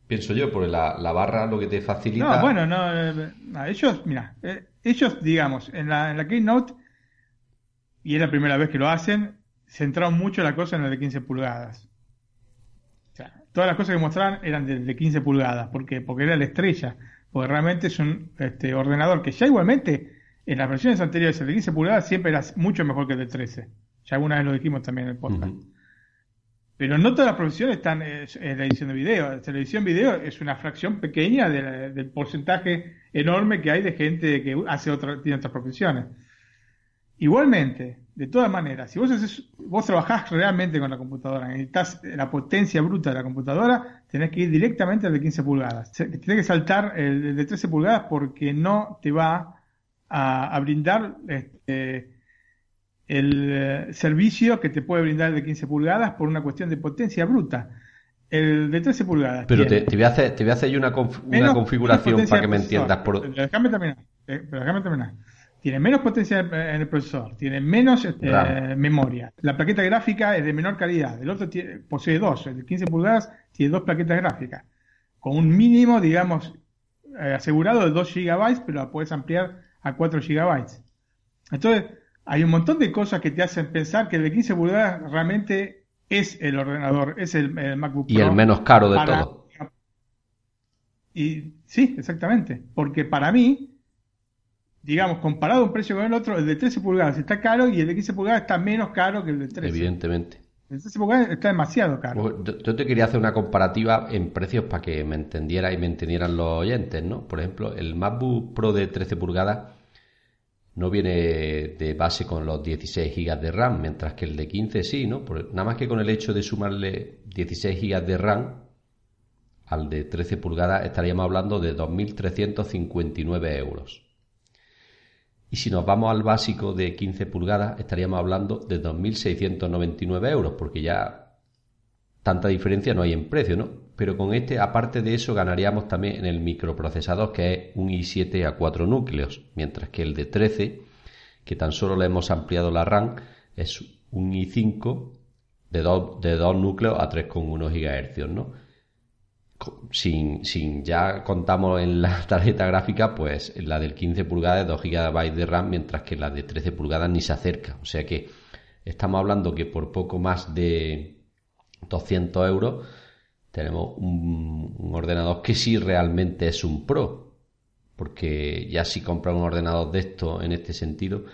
Pienso yo, porque la, barra lo que te facilita. No, bueno, no, eh, ellos, mira, eh, ellos, digamos, en la, en la Keynote, y es la primera vez que lo hacen, centraron mucho la cosa en el de 15 pulgadas. O sea, todas las cosas que mostraban eran de, 15 pulgadas, porque porque era la estrella, porque realmente es un este, ordenador que ya igualmente en las versiones anteriores el de 15 pulgadas siempre era mucho mejor que el de 13. Ya alguna vez lo dijimos también en el podcast. Pero no todas las profesiones están en la edición de video. La edición de video es una fracción pequeña del porcentaje enorme que hay de gente que hace otra, tiene otras profesiones. Igualmente, de todas maneras, si vos, haces, vos trabajás realmente con la computadora, necesitas la potencia bruta de la computadora, tenés que ir directamente al de 15 pulgadas. Tenés que saltar el, de 13 pulgadas porque no te va a, brindar este, el eh, servicio que te puede brindar de 15 pulgadas por una cuestión de potencia bruta. El de 13 pulgadas. Pero te, voy a hacer, te voy a hacer una, una configuración para que me entiendas. Por... Déjame terminar. Eh, déjame terminar tiene menos potencia en el procesador, tiene menos eh, memoria. La plaqueta gráfica es de menor calidad. El otro posee dos, el de 15 pulgadas tiene dos plaquetas gráficas, con un mínimo, digamos, eh, asegurado de 2 GB, pero la puedes ampliar a 4 GB. Entonces, hay un montón de cosas que te hacen pensar que el de 15 pulgadas realmente es el ordenador, es el, MacBook Pro. Y el menos caro de todo. Y sí, exactamente. Porque para mí, digamos, comparado un precio con el otro, el de 13 pulgadas está caro y el de 15 pulgadas está menos caro que el de 13. Evidentemente. El 13 pulgadas está demasiado caro. Yo te quería hacer una comparativa en precios para que me entendiera y me entendieran los oyentes, ¿no? Por ejemplo, el MacBook Pro de 13 pulgadas no viene de base con los 16 GB de RAM, mientras que el de 15 sí, ¿no? nada más que con el hecho de sumarle 16 GB de RAM al de 13 pulgadas estaríamos hablando de 2.359 euros. Y si nos vamos al básico de 15 pulgadas estaríamos hablando de 2.699 euros, porque ya tanta diferencia no hay en precio, ¿no? Pero con este, aparte de eso, ganaríamos también en el microprocesador, que es un i7 a 4 núcleos, mientras que el de 13, que tan solo le hemos ampliado la RAM, es un i5 de 2 de dos núcleos a 3,1 GHz, ¿no? Sin, sin, ya contamos en la tarjeta gráfica, pues la del 15 pulgadas 2 GB de RAM, mientras que la de 13 pulgadas ni se acerca. O sea que estamos hablando que por poco más de 200 euros tenemos un, ordenador que sí realmente es un Pro. Porque ya si compras un ordenador de esto en este sentido,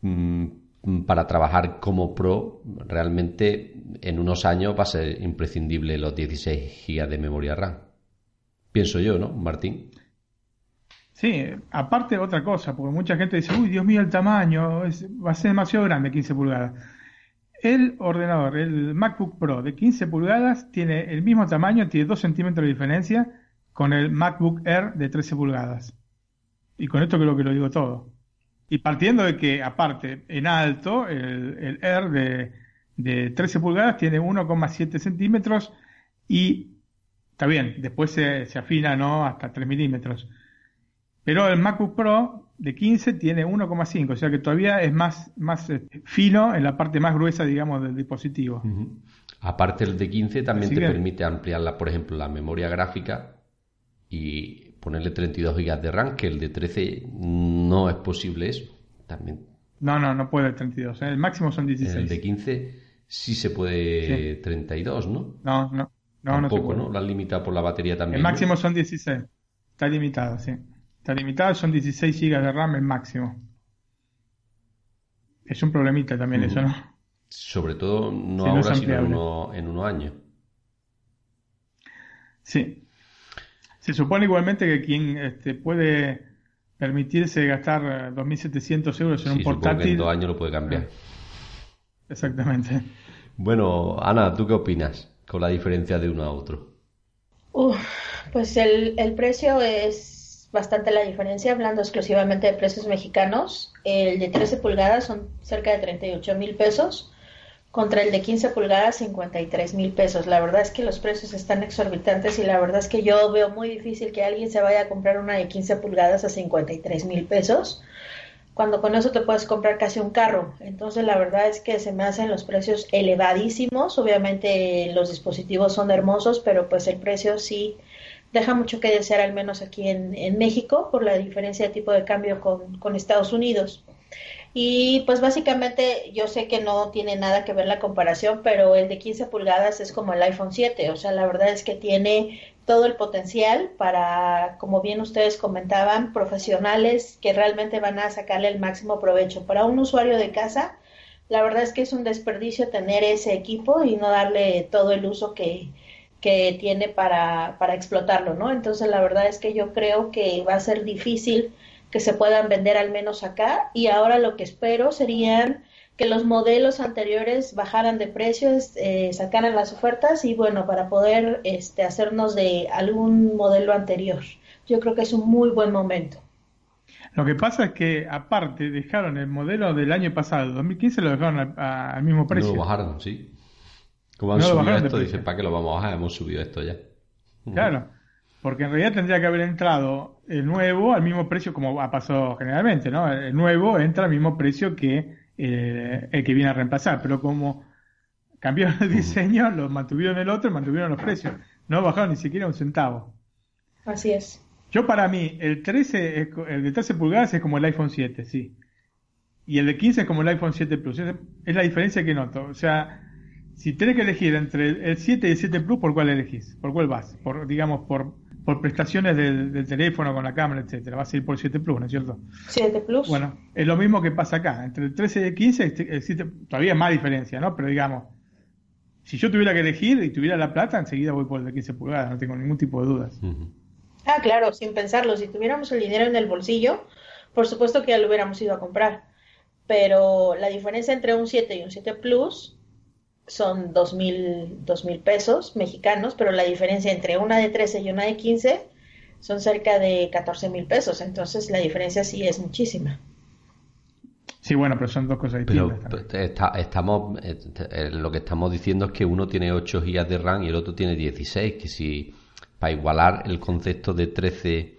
mm, para trabajar como Pro, realmente en unos años va a ser imprescindible los 16 GB de memoria RAM. Pienso yo, ¿no, Martín? Sí, aparte otra cosa, porque mucha gente dice, uy, Dios mío, el tamaño va a ser demasiado grande, 15 pulgadas. El ordenador, el MacBook Pro de 15 pulgadas, tiene el mismo tamaño, tiene 2 centímetros de diferencia con el MacBook Air de 13 pulgadas. Y con esto creo que lo digo todo. Y partiendo de que, aparte, en alto, el, Air de, de 13 pulgadas tiene 1,7 centímetros y está bien, después se, se afina ¿no? hasta 3 milímetros. Pero el MacBook Pro de 15 tiene 1,5, o sea que todavía es más, más eh, fino en la parte más gruesa, digamos, del dispositivo. Aparte el de 15 también te permite ampliar, por ejemplo, la memoria gráfica y ponerle 32 GB de RAM, que el de 13 no es posible eso. También. No, no, no puede el 32. ¿eh? El máximo son 16. el de 15 sí se puede 32, ¿no? No, no. No, Tampoco, no, ¿no? La han limitado por la batería también. El máximo son 16. Está limitado, sí. Está limitado, son 16 GB de RAM el máximo. Es un problemita también eso, ¿no? Sobre todo no ahora, sino en, uno, en unos años. Sí. Se supone igualmente que quien este, puede permitirse gastar 2.700 euros en un portátil... Que en dos años lo puede cambiar. Exactamente. Bueno, Ana, ¿tú qué opinas con la diferencia de uno a otro? pues el, el precio es bastante la diferencia, hablando exclusivamente de precios mexicanos. El de 13 pulgadas son cerca de 38 mil pesos, contra el de 15 pulgadas 53 mil pesos. La verdad es que los precios están exorbitantes y la verdad es que yo veo muy difícil que alguien se vaya a comprar una de 15 pulgadas a 53 mil pesos cuando con eso te puedes comprar casi un carro. Entonces la verdad es que se me hacen los precios elevadísimos. Obviamente los dispositivos son hermosos, pero pues el precio sí deja mucho que desear, al menos aquí en, en México, por la diferencia de tipo de cambio con, con, Estados Unidos. Y pues básicamente yo sé que no tiene nada que ver la comparación, pero el de 15 pulgadas es como el iPhone 7, o sea, la verdad es que tiene todo el potencial para, como bien ustedes comentaban, profesionales que realmente van a sacarle el máximo provecho. Para un usuario de casa, la verdad es que es un desperdicio tener ese equipo y no darle todo el uso que, que tiene para, para explotarlo, ¿no? Entonces la verdad es que yo creo que va a ser difícil que se puedan vender al menos acá y ahora lo que espero serían que los modelos anteriores bajaran de precios, eh, sacaran las ofertas y bueno, para poder este, hacernos de algún modelo anterior. Yo creo que es un muy buen momento. Lo que pasa es que aparte dejaron el modelo del año pasado, 2015 lo dejaron al mismo precio. lo bajaron, sí. Como han subido esto, dicen, ¿para qué lo vamos a bajar? Hemos subido esto ya. Claro, porque en realidad tendría que haber entrado el nuevo al mismo precio como ha pasado generalmente, ¿no? El nuevo entra al mismo precio que eh, el que viene a reemplazar, pero como cambiaron el diseño, lo mantuvieron el otro y mantuvieron los precios. No bajaron ni siquiera un centavo. Así es. Yo para mí, el 13, el de 13 pulgadas es como el iPhone 7, sí. Y el de 15 es como el iPhone 7 Plus. Es la diferencia que noto. O sea, si tenés que elegir entre el 7 y el 7 Plus, ¿por cuál elegís? ¿Por cuál vas? Por, digamos, por por prestaciones del, teléfono con la cámara, etcétera. Va a ser por 7 Plus, ¿no es cierto? 7 Plus. Bueno, es lo mismo que pasa acá. Entre el 13 y el 15 existe todavía más diferencia, ¿no? Pero digamos, si yo tuviera que elegir y tuviera la plata, enseguida voy por el de 15 pulgadas, no tengo ningún tipo de dudas. Ah, claro, sin pensarlo. Si tuviéramos el dinero en el bolsillo, por supuesto que ya lo hubiéramos ido a comprar. Pero la diferencia entre un 7 y un 7 Plus son dos mil, dos mil pesos mexicanos, pero la diferencia entre una de 13 y una de 15 son cerca de 14 mil pesos. Entonces la diferencia sí es muchísima. Sí, bueno, pero son dos cosas distintas. Pero estamos, eh, eh, lo que estamos diciendo es que uno tiene 8 GB de RAM y el otro tiene 16, que si para igualar el concepto de 13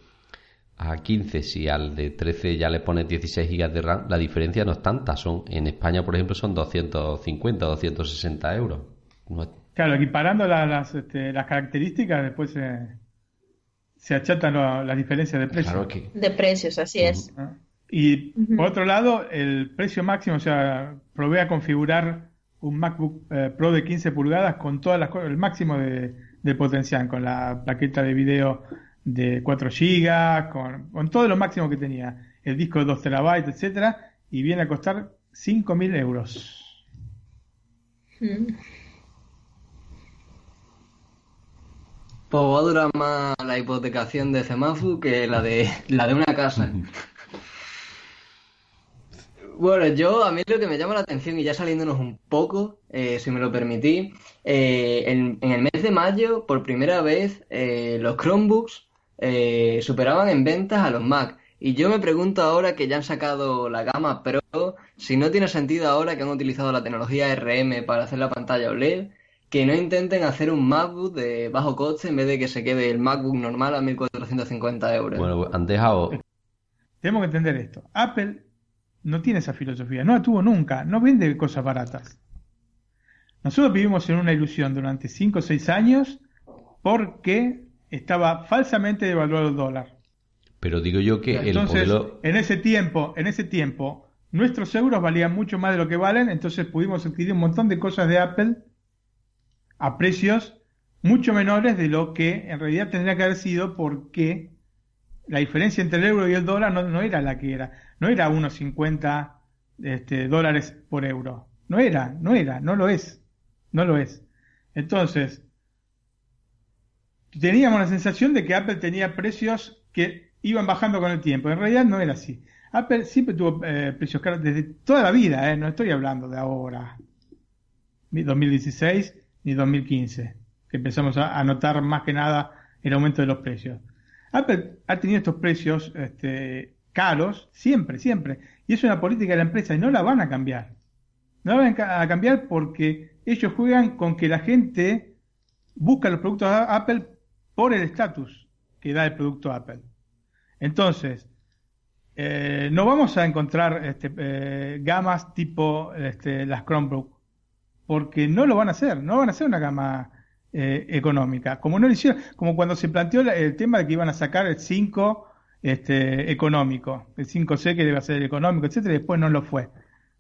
a 15, si al de 13 ya le pones 16 GB de RAM, la diferencia no es tanta. Son, en España, por ejemplo, son 250, 260 euros. Claro, equiparando las, este, las características, después se, se achatan las diferencias de precios. De precios, así es. Ah. Y por otro lado, el precio máximo, o sea, probé a configurar un MacBook eh, Pro de 15 pulgadas con todas las el máximo de, de potencial, con la plaqueta de video de 4 GB, con, todo lo máximo que tenía, el disco de 2 terabytes, etcétera, y viene a costar 5.000 euros. Mm. Pues va a durar más la hipotecación de Cemafu que la de la de una casa. Bueno, yo a mí lo que me llama la atención, y ya saliéndonos un poco, eh, si me lo permitís, eh, en, el mes de mayo, por primera vez, eh, los Chromebooks eh, superaban en ventas a los Mac. Y yo me pregunto ahora que ya han sacado la gama Pro, si no tiene sentido ahora que han utilizado la tecnología RM para hacer la pantalla OLED, que no intenten hacer un MacBook de bajo coste en vez de que se quede el MacBook normal a 1450 euros. Bueno, han dejado. Tenemos que entender esto. Apple no tiene esa filosofía, no la tuvo nunca, no vende cosas baratas. Nosotros vivimos en una ilusión durante 5 o 6 años porque estaba falsamente devaluado el dólar. Pero digo yo que el modelo... en ese tiempo, en ese tiempo, nuestros euros valían mucho más de lo que valen, entonces pudimos adquirir un montón de cosas de Apple a precios mucho menores de lo que en realidad tendría que haber sido porque la diferencia entre el euro y el dólar no, era la que era, no era unos 50 este, dólares por euro, no era, no era, no lo es, no lo es. Entonces, teníamos la sensación de que Apple tenía precios que iban bajando con el tiempo. En realidad no era así. Apple siempre tuvo eh, precios caros desde toda la vida, eh, no estoy hablando de ahora, ni 2016 ni 2015, que empezamos a, notar más que nada el aumento de los precios. Apple ha tenido estos precios este, caros siempre, siempre, y es una política de la empresa y no la van a cambiar. No la van a cambiar porque ellos juegan con que la gente busca los productos de Apple por el estatus que da el producto Apple. Entonces, eh, no vamos a encontrar este, eh, gamas tipo este, las Chromebook, porque no lo van a hacer, no van a hacer una gama eh, económica. Como no lo hicieron, como cuando se planteó el tema de que iban a sacar el 5 este, económico, el 5C que debe ser económico, etcétera, y después no lo fue.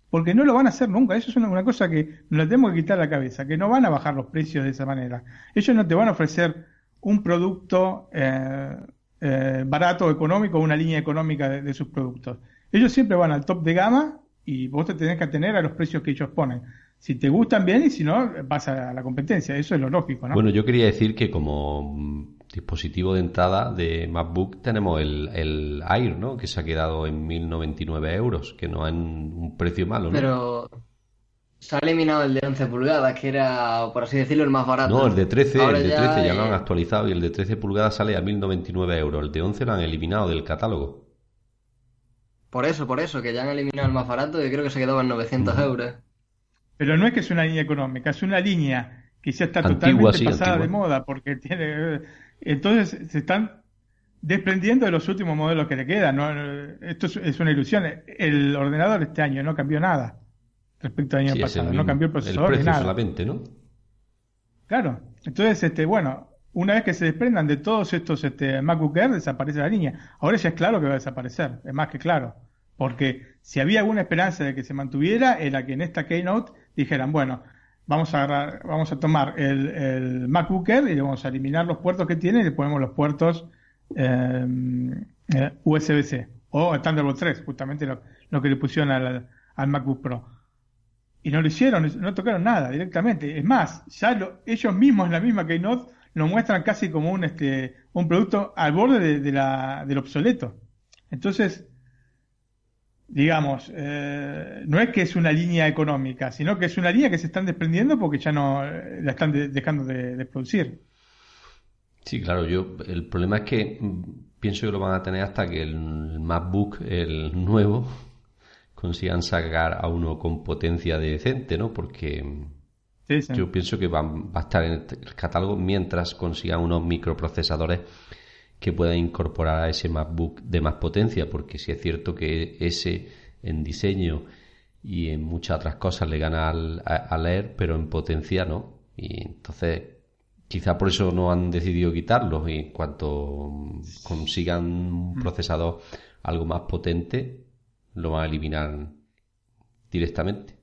Porque no lo van a hacer nunca. Eso es una, una cosa que nos la tenemos que quitar la cabeza, que no van a bajar los precios de esa manera. Ellos no te van a ofrecer un producto eh, eh, barato o económico, una línea económica de, sus productos. Ellos siempre van al top de gama y vos te tenés que atener a los precios que ellos ponen. Si te gustan bien y si no, vas a la competencia. Eso es lo lógico, ¿no? Bueno, yo quería decir que como dispositivo de entrada de MacBook tenemos el, el Air, ¿no? Que se ha quedado en 1099 euros, que no es un precio malo, ¿no? Pero se ha eliminado el de 11 pulgadas, que era, por así decirlo, el más barato. No, el de 13, el de 13 ya, lo han actualizado y el de 13 pulgadas sale a 1099 euros. El de 11 lo han eliminado del catálogo. Por eso, por eso, que ya han eliminado el más barato y creo que se quedaba en 900 euros. Pero no es que es una línea económica, es una línea que ya está totalmente pasada de moda, porque tiene... Entonces se están desprendiendo de los últimos modelos que le quedan. Esto es una ilusión. El ordenador este año no cambió nada respecto al año pasado. no cambió el procesador. El solamente, ¿no? Claro. Entonces, este, bueno, una vez que se desprendan de todos estos este, MacBook Air, desaparece la línea. Ahora ya es claro que va a desaparecer, es más que claro. Porque si había alguna esperanza de que se mantuviera, era que en esta Keynote dijeran, bueno, vamos a vamos a tomar el, el MacBook Air y vamos a eliminar los puertos que tiene y le ponemos los puertos eh, eh USB-C o Thunderbolt 3, justamente lo, que le pusieron al, al, MacBook Pro. Y no lo hicieron, no tocaron nada directamente. Es más, ya ellos mismos en la misma Keynote lo muestran casi como un, este, un producto al borde de, la, del obsoleto. Entonces, digamos, eh, no es que es una línea económica, sino que es una línea que se están desprendiendo porque ya no eh, la están dejando de, producir. Sí, claro, yo el problema es que mm, pienso que lo van a tener hasta que el MacBook, el nuevo, consigan sacar a uno con potencia decente, ¿no? Porque yo pienso que va, va, a estar en el catálogo mientras consigan unos microprocesadores que pueda incorporar a ese MacBook de más potencia, porque si es cierto que ese en diseño y en muchas otras cosas le gana al, a, leer, pero en potencia no. Y entonces, quizá por eso no han decidido quitarlo y en cuanto consigan un mm. procesador algo más potente, lo van a eliminar directamente.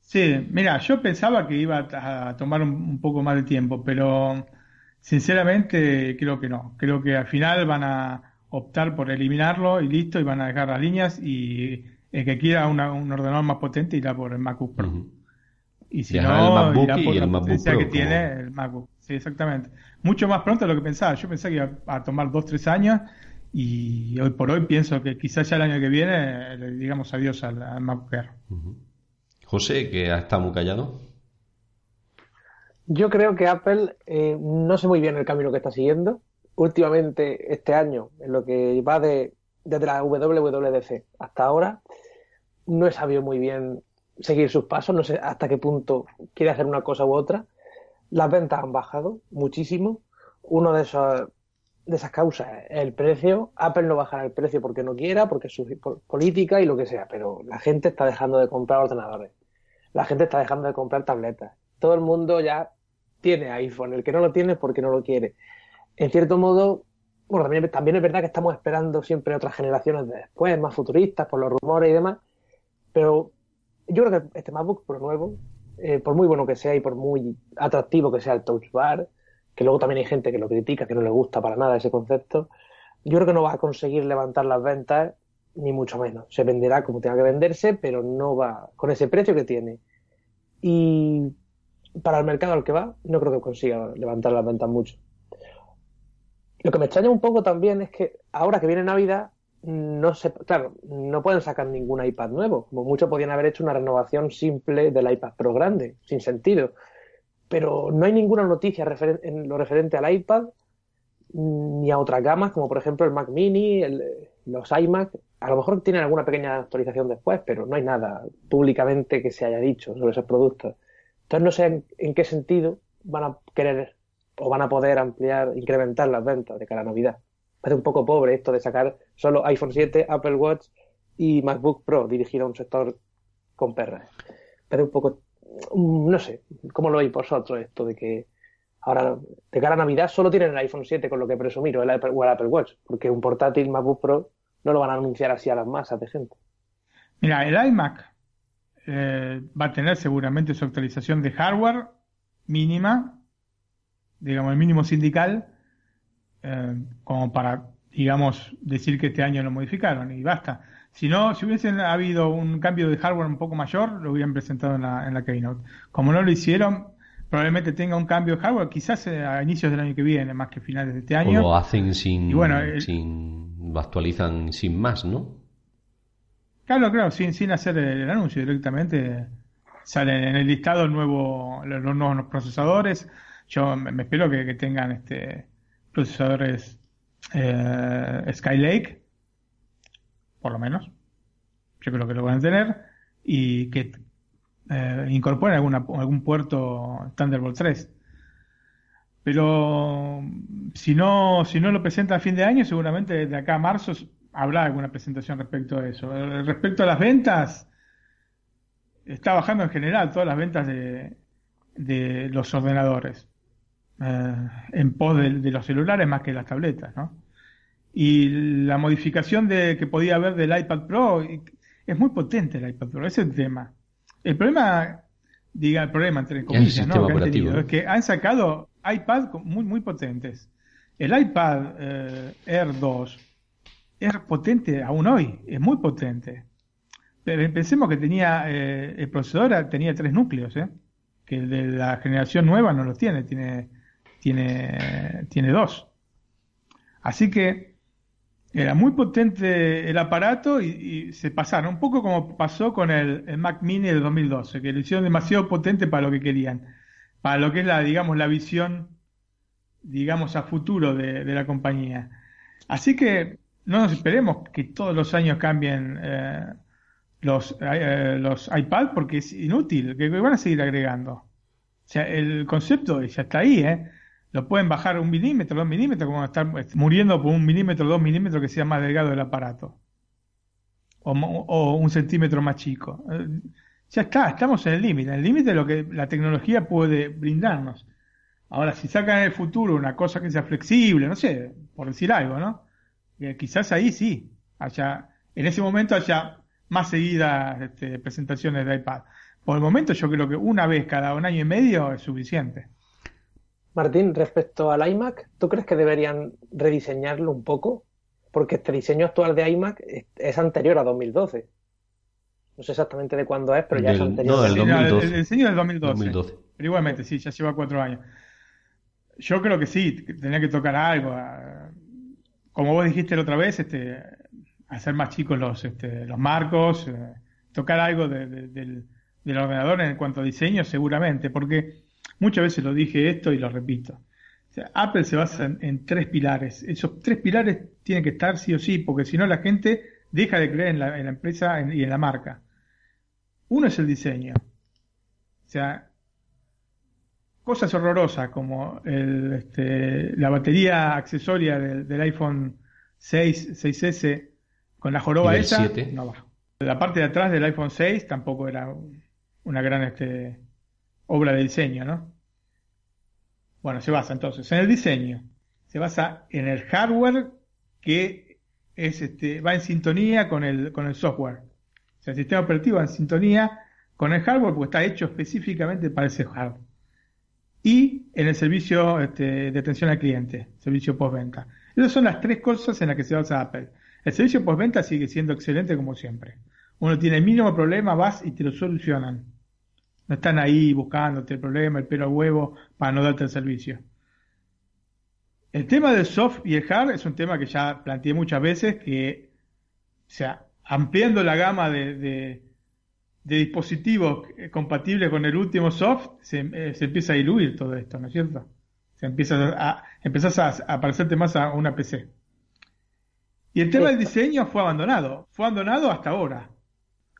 Sí, mira, yo pensaba que iba a tomar un poco más de tiempo, pero Sinceramente, creo que no. Creo que al final van a optar por eliminarlo y listo, y van a dejar las líneas y el que quiera un ordenador más potente irá por el MacBook Pro. Y si no, irá por la potencia que tiene el MacBook. Sí, exactamente. Mucho más pronto de lo que pensaba. Yo pensé que iba a tomar dos, tres años y hoy por hoy pienso que quizás ya el año que viene le digamos adiós al, MacBook Air. José, que ha estado muy callado. Yo creo que Apple eh, no sé muy bien el camino que está siguiendo. Últimamente, este año, en lo que va de, desde la WWDC hasta ahora, no he sabido muy bien seguir sus pasos, no sé hasta qué punto quiere hacer una cosa u otra. Las ventas han bajado muchísimo. Uno de esos de esas causas el precio. Apple no bajará el precio porque no quiera, porque es su política y lo que sea, pero la gente está dejando de comprar ordenadores. La gente está dejando de comprar tabletas. Todo el mundo ya tiene iPhone, el que no lo tiene es porque no lo quiere. En cierto modo, bueno, también, también es verdad que estamos esperando siempre otras generaciones de después, más futuristas, por los rumores y demás, pero yo creo que este MacBook Pro nuevo, eh, por muy bueno que sea y por muy atractivo que sea el Touch Bar, que luego también hay gente que lo critica, que no le gusta para nada ese concepto, yo creo que no va a conseguir levantar las ventas, ni mucho menos. Se venderá como tenga que venderse, pero no va con ese precio que tiene. Y para el mercado al que va, no creo que consiga levantar las ventas mucho. Lo que me extraña un poco también es que ahora que viene Navidad, no se, claro, no pueden sacar ningún iPad nuevo. Como mucho podían haber hecho una renovación simple del iPad Pro grande, sin sentido. Pero no hay ninguna noticia en lo referente al iPad ni a otras gamas, como por ejemplo el Mac Mini, los iMac. A lo mejor tienen alguna pequeña actualización después, pero no hay nada públicamente que se haya dicho sobre esos productos. Entonces no sé en, qué sentido van a querer o van a poder ampliar, incrementar las ventas de cara a Navidad. Parece un poco pobre esto de sacar solo iPhone 7, Apple Watch y MacBook Pro dirigido a un sector con perras. Parece un poco, no sé, ¿cómo lo veis vosotros esto de que ahora de cara a Navidad solo tienen el iPhone 7 con lo que presumir o el Apple, o el Apple Watch? Porque un portátil MacBook Pro no lo van a anunciar así a las masas de gente. Mira, el iMac eh, va a tener seguramente su actualización de hardware mínima, digamos el mínimo sindical, eh, como para, digamos, decir que este año lo modificaron y basta. Si no, si hubiesen habido un cambio de hardware un poco mayor, lo hubieran presentado en la, en la Keynote. Como no lo hicieron, probablemente tenga un cambio de hardware, quizás eh, a inicios del año que viene, más que finales de este año. O lo hacen sin, sin, lo actualizan sin más, ¿no? Claro, claro, sin, sin hacer el, anuncio directamente. Salen en el listado nuevo, los, nuevos procesadores. Yo me, espero que, tengan este procesadores eh, Skylake, por lo menos. Yo creo que lo van a tener. Y que eh, incorporen alguna, algún puerto Thunderbolt 3. Pero si no, si no lo presentan a fin de año, seguramente de acá a marzo habrá alguna presentación respecto a eso. Eh, respecto a las ventas, está bajando en general todas las ventas de, de los ordenadores, eh, en pos de, los celulares más que las tabletas, ¿no? Y la modificación de, que podía haber del iPad Pro es muy potente el iPad Pro, ese es el tema. El problema diga el problema entre comillas, ¿no? que han tenido, es que han sacado iPad muy, muy potentes. El iPad eh, Air 2 es potente aún hoy, es muy potente. Pero pensemos que tenía, eh, el procesador tenía tres núcleos, ¿eh? que el de la generación nueva no los tiene, tiene, tiene, tiene dos. Así que era muy potente el aparato y, se pasaron, un poco como pasó con el, Mac Mini del 2012, que lo hicieron demasiado potente para lo que querían, para lo que es la, digamos, la visión, digamos, a futuro de, la compañía. Así que no nos esperemos que todos los años cambien eh, los, eh, los iPad porque es inútil, que van a seguir agregando. O sea, el concepto ya está ahí, ¿eh? Lo pueden bajar un milímetro, dos milímetros, como estar muriendo por un milímetro, dos milímetros que sea más delgado el aparato. O, un centímetro más chico. Eh, ya está, estamos en el límite, el límite de lo que la tecnología puede brindarnos. Ahora, si sacan en el futuro una cosa que sea flexible, no sé, por decir algo, ¿no? Eh, quizás ahí sí, haya, en ese momento haya más seguidas este, presentaciones de iPad. Por el momento yo creo que una vez cada un año y medio es suficiente. Martín, respecto al iMac, ¿tú crees que deberían rediseñarlo un poco? Porque este diseño actual de iMac es anterior a 2012. No sé exactamente de cuándo es, pero ya es anterior. No, el, 2012. el, diseño del 2012. Pero igualmente, sí, ya lleva cuatro años. Yo creo que sí, tenía que tocar algo. Como vos dijiste la otra vez, este, hacer más chicos los, este, los marcos, eh, tocar algo del, del ordenador en cuanto a diseño, seguramente, porque Muchas veces lo dije esto y lo repito. Apple se basa en, tres pilares. Esos tres pilares tienen que estar sí o sí, porque si no la gente deja de creer en la, empresa y en la marca. Uno es el diseño. O sea, cosas horrorosas como este, la batería accesoria del, iPhone 6, 6S con la joroba esa, no va. La parte de atrás del iPhone 6 tampoco era una gran este, obra de diseño, ¿no? Bueno, se basa entonces en el diseño, se basa en el hardware que es este, va en sintonía con el, con el software. O sea, el sistema operativo va en sintonía con el hardware porque está hecho específicamente para ese hardware. Y en el servicio este, de atención al cliente, servicio postventa. Esas son las tres cosas en las que se basa Apple. El servicio postventa sigue siendo excelente como siempre. Uno tiene el mínimo problema, vas y te lo solucionan. No están ahí buscándote el problema, el pelo a huevo, para no darte el servicio. El tema del soft y el hard es un tema que ya planteé muchas veces, que, o sea, ampliando la gama de, dispositivos compatibles con el último soft, eh, se, empieza a diluir todo esto, ¿no es cierto? Se empieza a, empezás a, parecerte más a una PC. Y el tema del diseño fue abandonado, fue abandonado hasta ahora.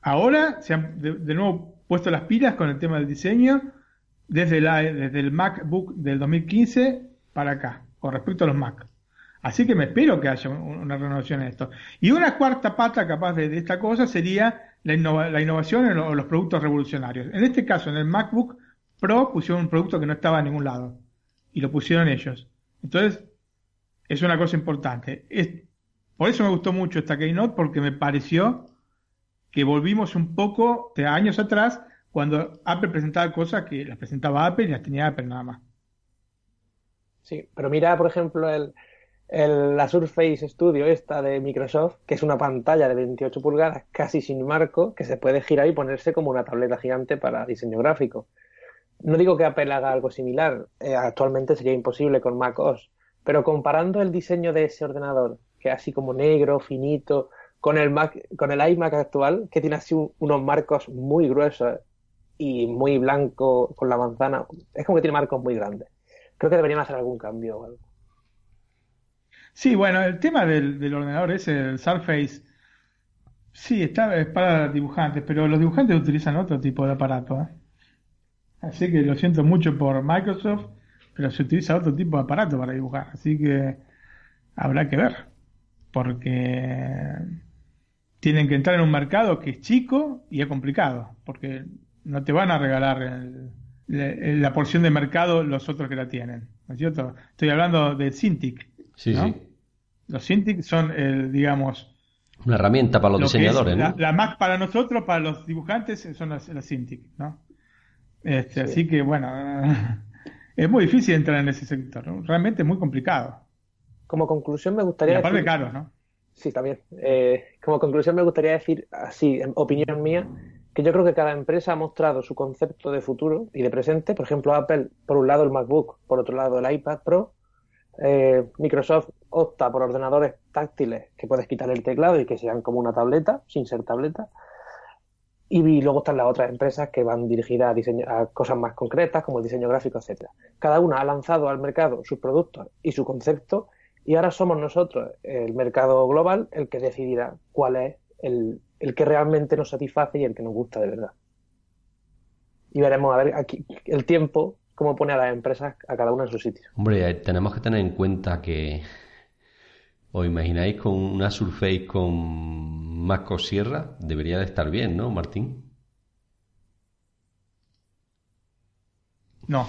Ahora, se de nuevo puesto las pilas con el tema del diseño desde, el MacBook del 2015 para acá, con respecto a los Mac. Así que me espero que haya una renovación en esto. Y una cuarta pata capaz de, esta cosa sería la innovación en los productos revolucionarios. En este caso, en el MacBook Pro pusieron un producto que no estaba en ningún lado. Y lo pusieron ellos. Entonces, es una cosa importante. por eso me gustó mucho esta Keynote, porque me pareció que volvimos un poco de años atrás cuando Apple presentaba cosas que las presentaba Apple y las tenía Apple nada más. Sí, pero mira, por ejemplo, el, la Surface Studio esta de Microsoft, que es una pantalla de 28 pulgadas casi sin marco, que se puede girar y ponerse como una tableta gigante para diseño gráfico. No digo que Apple haga algo similar, eh, actualmente sería imposible con Mac OS, pero comparando el diseño de ese ordenador, que es así como negro, finito, con el Mac, con el iMac actual, que tiene así unos marcos muy gruesos y muy blanco con la manzana, es como que tiene marcos muy grandes. Creo que deberían hacer algún cambio o algo. Sí, bueno, el tema del, ordenador ese, el Surface, sí, está, es para dibujantes, pero los dibujantes utilizan otro tipo de aparato. ¿eh? Así que lo siento mucho por Microsoft, pero se utiliza otro tipo de aparato para dibujar. Así que habrá que ver. Porque tienen que entrar en un mercado que es chico y es complicado, porque no te van a regalar la, porción de mercado los otros que la tienen, ¿no es cierto? Estoy hablando de Cintiq. Sí, sí. Los Cintiq son, el, digamos... Una herramienta para los diseñadores, La, Mac para nosotros, para los dibujantes, son las, las Cintiq, ¿no? Este, Así que bueno, es muy difícil entrar en ese sector, realmente es muy complicado. Como conclusión me gustaría... Y aparte caro, ¿no? Sí, también. Eh, como conclusión me gustaría decir, así, en opinión mía, que yo creo que cada empresa ha mostrado su concepto de futuro y de presente. Por ejemplo, Apple, por un lado el MacBook, por otro lado el iPad Pro. Eh, Microsoft opta por ordenadores táctiles que puedes quitar el teclado y que sean como una tableta, sin ser tableta. Y luego están las otras empresas que van dirigidas a, a cosas más concretas, como el diseño gráfico, etcétera. Cada una ha lanzado al mercado sus productos y su concepto, y ahora somos nosotros, el mercado global, el que decidirá cuál es el, el que realmente nos satisface y el que nos gusta de verdad. Y veremos a ver aquí el tiempo cómo pone a las empresas a cada una en su sitio. Hombre, eh, tenemos que tener en cuenta que ¿Os imagináis con una Surface con Masco Sierra? Debería de estar bien, ¿no, Martín? No.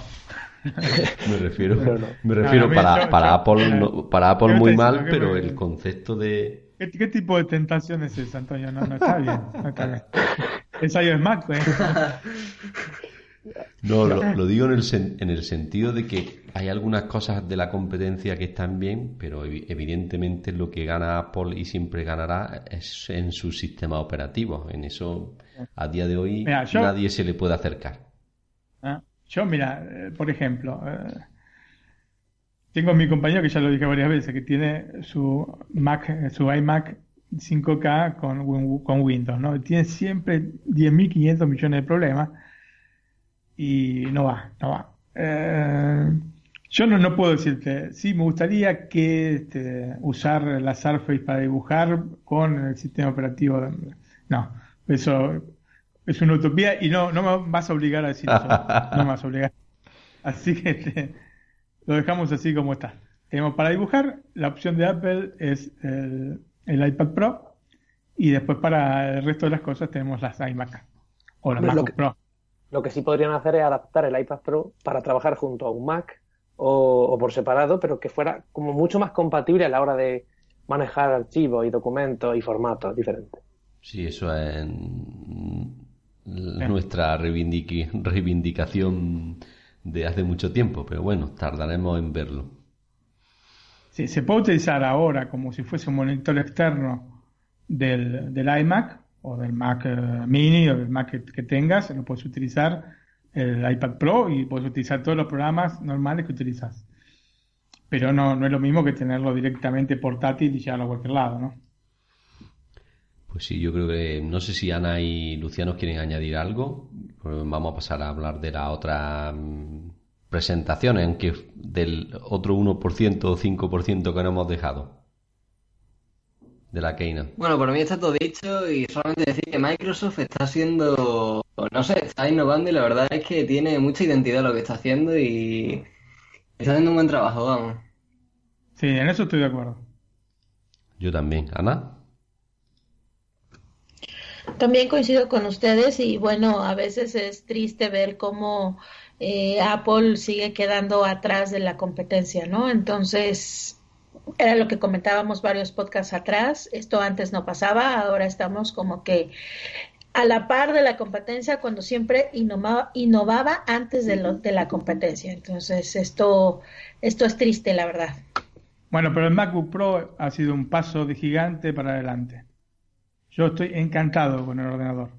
me refiero, me refiero para, para, Apple, para Apple muy mal, pero el concepto de... ¿Qué, tipo de tentación es esa, Antonio? No, no está bien. No está bien. es Mac, ¿eh? No, lo, digo en el, en el sentido de que hay algunas cosas de la competencia que están bien, pero evidentemente lo que gana Apple y siempre ganará es en su sistema operativo. En eso, a día de hoy, nadie se le puede acercar. Ah, yo, mira, eh, por ejemplo, eh, tengo a mi compañero que ya lo dije varias veces, que tiene su Mac, su iMac 5K con, con Windows, ¿no? Tiene siempre 10.500 millones de problemas y no va, no va. Eh, yo no, no puedo decirte, sí, me gustaría que este, usar la Surface para dibujar con el sistema operativo. no, eso es una utopía y no, no me vas a obligar a decir eso. No me vas a obligar. Así que lo dejamos así como está. Tenemos para dibujar, la opción de Apple es el, el iPad Pro y después para el resto de las cosas tenemos las iMac o las MacBook Pro. Lo que sí podrían hacer es adaptar el iPad Pro para trabajar junto a un Mac o, por separado, pero que fuera como mucho más compatible a la hora de manejar archivos y documentos y formatos diferentes. Sí, eso es nuestra reivindicación de hace mucho tiempo, pero bueno, tardaremos en verlo. Sí, se puede utilizar ahora como si fuese un monitor externo del, del iMac o del Mac eh, Mini o del Mac que, tengas, lo puedes utilizar el iPad Pro y puedes utilizar todos los programas normales que utilizas. Pero no, no es lo mismo que tenerlo directamente portátil y llevarlo a cualquier lado, ¿no? Pues sí, yo creo que no sé si Ana y Luciano quieren añadir algo. Pues vamos a pasar a hablar de la otra mm, presentaciones, aunque del otro 1% o 5% que no hemos dejado de la Keynote. Bueno, por mí está todo dicho y solamente decir que Microsoft está haciendo, no sé, está innovando y la verdad es que tiene mucha identidad lo que está haciendo y está haciendo un buen trabajo, vamos. Sí, en eso estoy de acuerdo. Yo también. Ana. También coincido con ustedes y bueno, a veces es triste ver cómo eh, Apple sigue quedando atrás de la competencia, ¿no? Entonces, era lo que comentábamos varios podcasts atrás, esto antes no pasaba, ahora estamos como que a la par de la competencia cuando siempre innovaba, innovaba antes de, lo, de la competencia. Entonces, esto, esto es triste, la verdad. Bueno, pero el MacBook Pro ha sido un paso de gigante para adelante. Yo estoy encantado con el ordenador.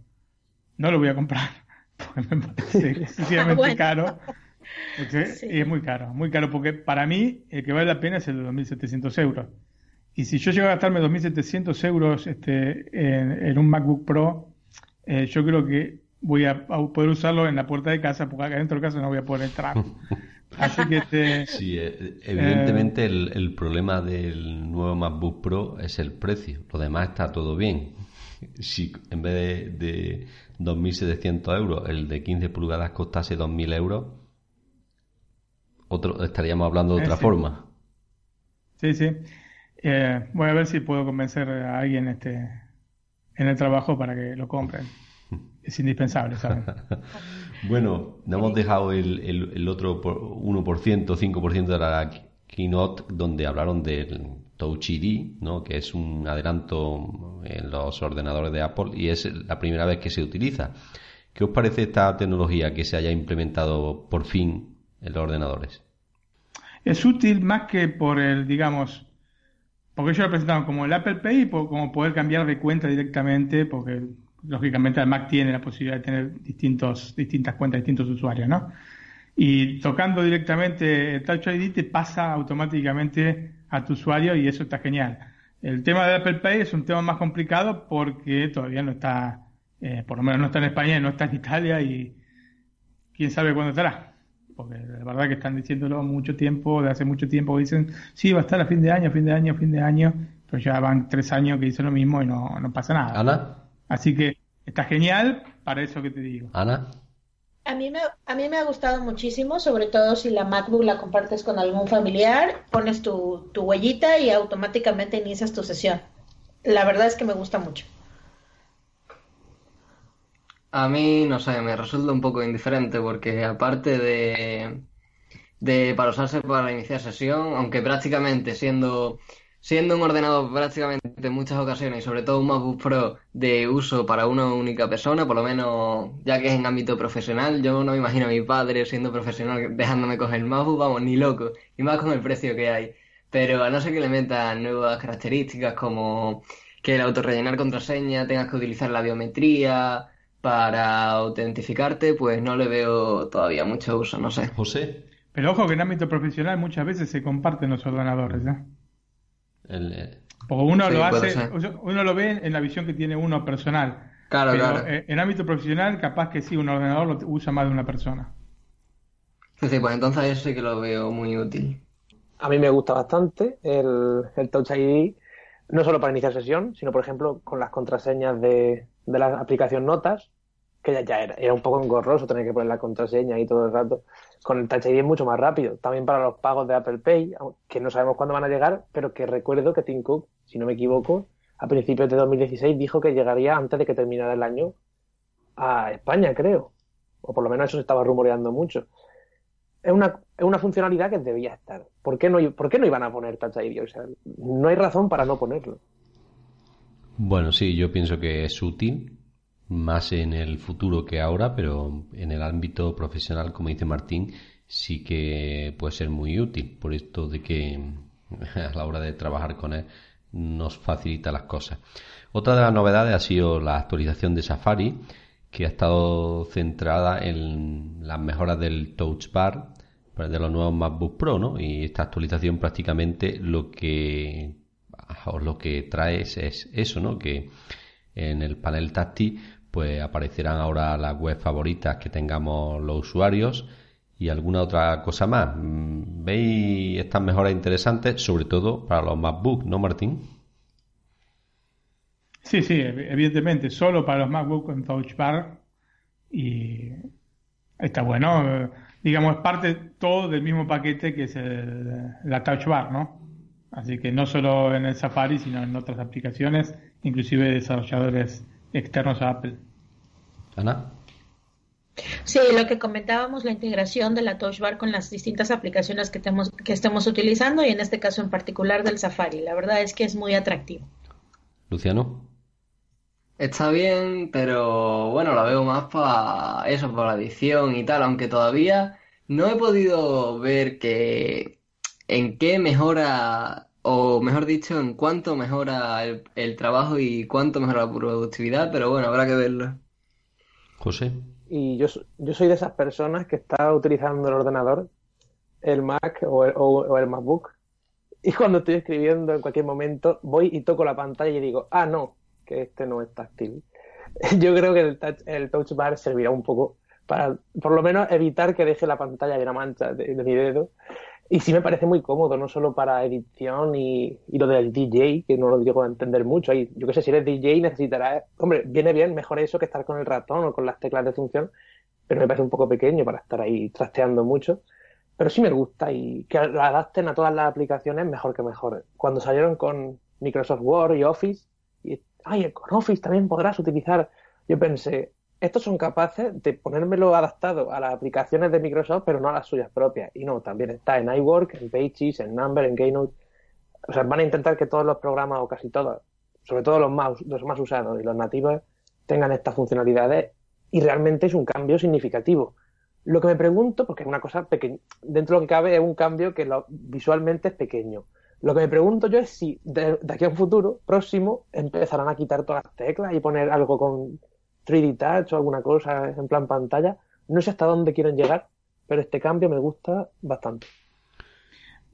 No lo voy a comprar porque me parece excesivamente caro. Y es muy caro, muy caro, porque para mí el que vale la pena es el de 2.700 euros. Y si yo llego a gastarme 2.700 euros este, en, un MacBook Pro, eh, yo creo que voy a, poder usarlo en la puerta de casa, porque acá dentro de casa no voy a poder entrar. Así que este, Sí, eh, evidentemente el, problema del nuevo MacBook Pro es el precio. Lo demás está todo bien. Si en vez de, de 2.700 euros el de 15 pulgadas costase 2.000 euros, otro, estaríamos hablando de otra forma. Sí, sí. Eh, voy a ver si puedo convencer a alguien este, en el trabajo para que lo compren. Es indispensable, ¿sabes? bueno, nos hemos dejado el, el, otro 1%, 5% de la keynote donde hablaron del Touch ID, ¿no? que es un adelanto en los ordenadores de Apple y es la primera vez que se utiliza. ¿Qué os parece esta tecnología que se haya implementado por fin en los ordenadores? Es útil más que por el, digamos, porque ellos lo presentaron como el Apple Pay como poder cambiar de cuenta directamente, porque lógicamente el Mac tiene la posibilidad de tener distintos, distintas cuentas, distintos usuarios, ¿no? Y tocando directamente el Touch ID te pasa automáticamente a tu usuario y eso está genial. El tema del Apple Pay es un tema más complicado porque todavía no está, eh, por lo menos no está en España y no está en Italia y quién sabe cuándo estará. Porque la verdad que están diciéndolo mucho tiempo, de hace mucho tiempo, dicen, sí, va a estar a fin de año, fin de año, fin de año, pero ya van tres años que dicen lo mismo y no, no pasa nada. Ana. Así que está genial para eso que te digo. Ana. A mí, me, a me ha gustado muchísimo, sobre todo si la MacBook la compartes con algún familiar, pones tu, huellita y automáticamente inicias tu sesión. La verdad es que me gusta mucho. A mí, no sé, me resulta un poco indiferente porque aparte de para usarse para iniciar sesión, aunque prácticamente siendo siendo un ordenador prácticamente en muchas ocasiones y sobre todo un MacBook Pro de uso para una única persona, por lo menos ya que es en ámbito profesional, yo no me imagino a mi padre siendo profesional dejándome coger el MacBook, vamos, ni loco, y más con el precio que hay. Pero a no ser que le metan nuevas características como que el autorrellenar contraseña, tengas que utilizar la biometría para autentificarte, pues no le veo todavía mucho uso, no sé. José. Pero ojo que en ámbito profesional muchas veces se comparten los ordenadores, ¿eh? El, Porque uno lo hace, uno lo ve en la visión que tiene uno personal. Claro, pero claro. En ámbito profesional, capaz que sí, un ordenador lo usa más de una persona. Sí, sí, pues entonces eso sí que lo veo muy útil. A mí me gusta bastante el, el Touch ID, no solo para iniciar sesión, sino por ejemplo con las contraseñas de, de la aplicación Notas, que ya, ya era, era un poco engorroso tener que poner la contraseña ahí todo el rato. Con el Touch ID es mucho más rápido. También para los pagos de Apple Pay, que no sabemos cuándo van a llegar, pero que recuerdo que Tim Cook, si no me equivoco, a principios de 2016 dijo que llegaría antes de que terminara el año a España, creo. O por lo menos eso se estaba rumoreando mucho. Es una, es una funcionalidad que debía estar. ¿Por qué, no, ¿Por qué no iban a poner Touch ID? O sea, no hay razón para no ponerlo. Bueno, sí, yo pienso que es útil más en el futuro que ahora, pero en el ámbito profesional, como dice Martín, sí que puede ser muy útil por esto de que a la hora de trabajar con él nos facilita las cosas. Otra de las novedades ha sido la actualización de Safari, que ha estado centrada en las mejoras del Touch Bar de los nuevos MacBook Pro, ¿no? Y esta actualización prácticamente lo que lo que trae es, es eso, ¿no? Que en el panel táctil pues aparecerán ahora las web favoritas que tengamos los usuarios y alguna otra cosa más. ¿Veis estas mejoras interesantes, sobre todo para los MacBook, no Martín? Sí, sí, evidentemente, solo para los MacBook con Touch Bar y está bueno. Digamos, es parte todo del mismo paquete que es el, la Touch Bar, ¿no? Así que no solo en el Safari, sino en otras aplicaciones, inclusive desarrolladores externos a Apple. Ana. Sí, lo que comentábamos, la integración de la Touch Bar con las distintas aplicaciones que, tenemos, que estemos utilizando y en este caso en particular del Safari. La verdad es que es muy atractivo. Luciano. Está bien, pero bueno, la veo más para eso, para la edición y tal, aunque todavía no he podido ver que en qué mejora, o mejor dicho, en cuánto mejora el, el trabajo y cuánto mejora la productividad, pero bueno, habrá que verlo. José. Y yo, yo soy de esas personas que está utilizando el ordenador, el Mac o el, o el MacBook, y cuando estoy escribiendo en cualquier momento voy y toco la pantalla y digo, ah, no, que este no es táctil. Yo creo que el touch, el touch bar servirá un poco para, por lo menos, evitar que deje la pantalla de una mancha de, de mi dedo. Y sí me parece muy cómodo, no solo para edición y, y lo del DJ, que no lo digo a entender mucho. Y yo qué sé, si eres DJ necesitarás, hombre, viene bien, mejor eso que estar con el ratón o con las teclas de función, pero me parece un poco pequeño para estar ahí trasteando mucho. Pero sí me gusta y que lo adapten a todas las aplicaciones mejor que mejor. Cuando salieron con Microsoft Word y Office, y ay, con Office también podrás utilizar. Yo pensé, estos son capaces de ponérmelo adaptado a las aplicaciones de Microsoft, pero no a las suyas propias. Y no, también está en iWork, en Pages, en Number, en Keynote. O sea, van a intentar que todos los programas, o casi todos, sobre todo los más, los más usados y los nativos, tengan estas funcionalidades y realmente es un cambio significativo. Lo que me pregunto, porque es una cosa pequeña, dentro de lo que cabe es un cambio que visualmente es pequeño. Lo que me pregunto yo es si de, aquí a un futuro próximo empezarán a quitar todas las teclas y poner algo con 3D Touch o alguna cosa en plan pantalla. No sé hasta dónde quieren llegar, pero este cambio me gusta bastante.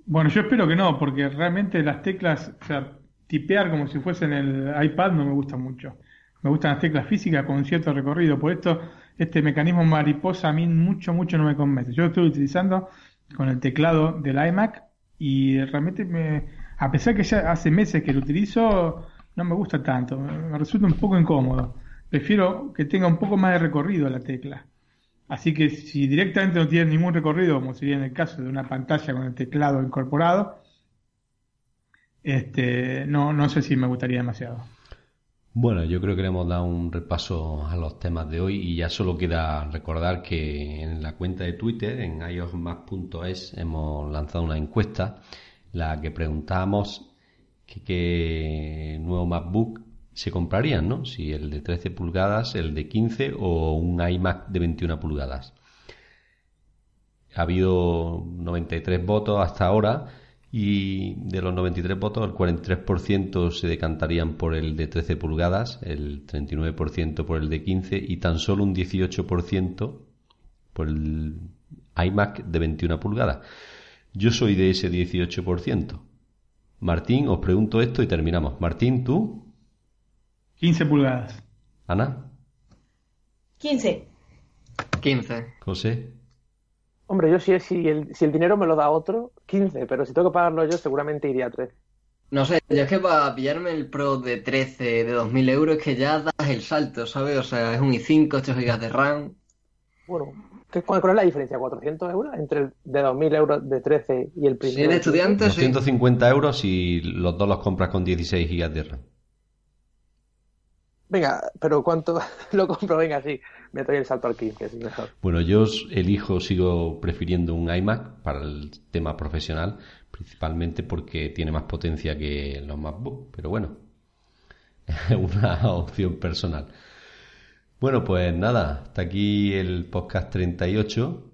Bueno, yo espero que no, porque realmente las teclas, o sea, tipear como si fuesen el iPad no me gusta mucho. Me gustan las teclas físicas con cierto recorrido. Por esto, este mecanismo mariposa a mí mucho, mucho no me convence. Yo lo estoy utilizando con el teclado del iMac y realmente me, a pesar que ya hace meses que lo utilizo, no me gusta tanto. Me resulta un poco incómodo. Prefiero que tenga un poco más de recorrido la tecla. Así que si directamente no tiene ningún recorrido, como sería en el caso de una pantalla con el teclado incorporado, este, no, no sé si me gustaría demasiado. Bueno, yo creo que le hemos dado un repaso a los temas de hoy y ya solo queda recordar que en la cuenta de Twitter, en iosmac.es, hemos lanzado una encuesta, la que preguntábamos qué nuevo MacBook se comprarían, ¿no? Si el de 13 pulgadas, el de 15 o un iMac de 21 pulgadas. Ha habido 93 votos hasta ahora y de los 93 votos el 43% se decantarían por el de 13 pulgadas, el 39% por el de 15 y tan solo un 18% por el iMac de 21 pulgadas. Yo soy de ese 18%. Martín, os pregunto esto y terminamos. Martín, ¿tú? 15 pulgadas. Ana. 15. 15. José. Hombre, yo si, si, el, si el dinero me lo da otro, 15, pero si tengo que pagarlo yo, seguramente iría a 13. No sé, yo es que para pillarme el Pro de 13 de 2000 euros es que ya das el salto, ¿sabes? O sea, es un i5, 8 GB de RAM. Bueno, ¿cuál es la diferencia? ¿400 euros entre el de 2000 euros de 13 y el primero? Si eres estudiante, 250 euros si los dos los compras con 16 GB de RAM. Venga, pero ¿cuánto lo compro? Venga, sí, me doy el salto al 15, es mejor. Bueno, yo elijo, sigo prefiriendo un iMac para el tema profesional, principalmente porque tiene más potencia que los MacBook, pero bueno, es una opción personal. Bueno, pues nada, hasta aquí el podcast 38.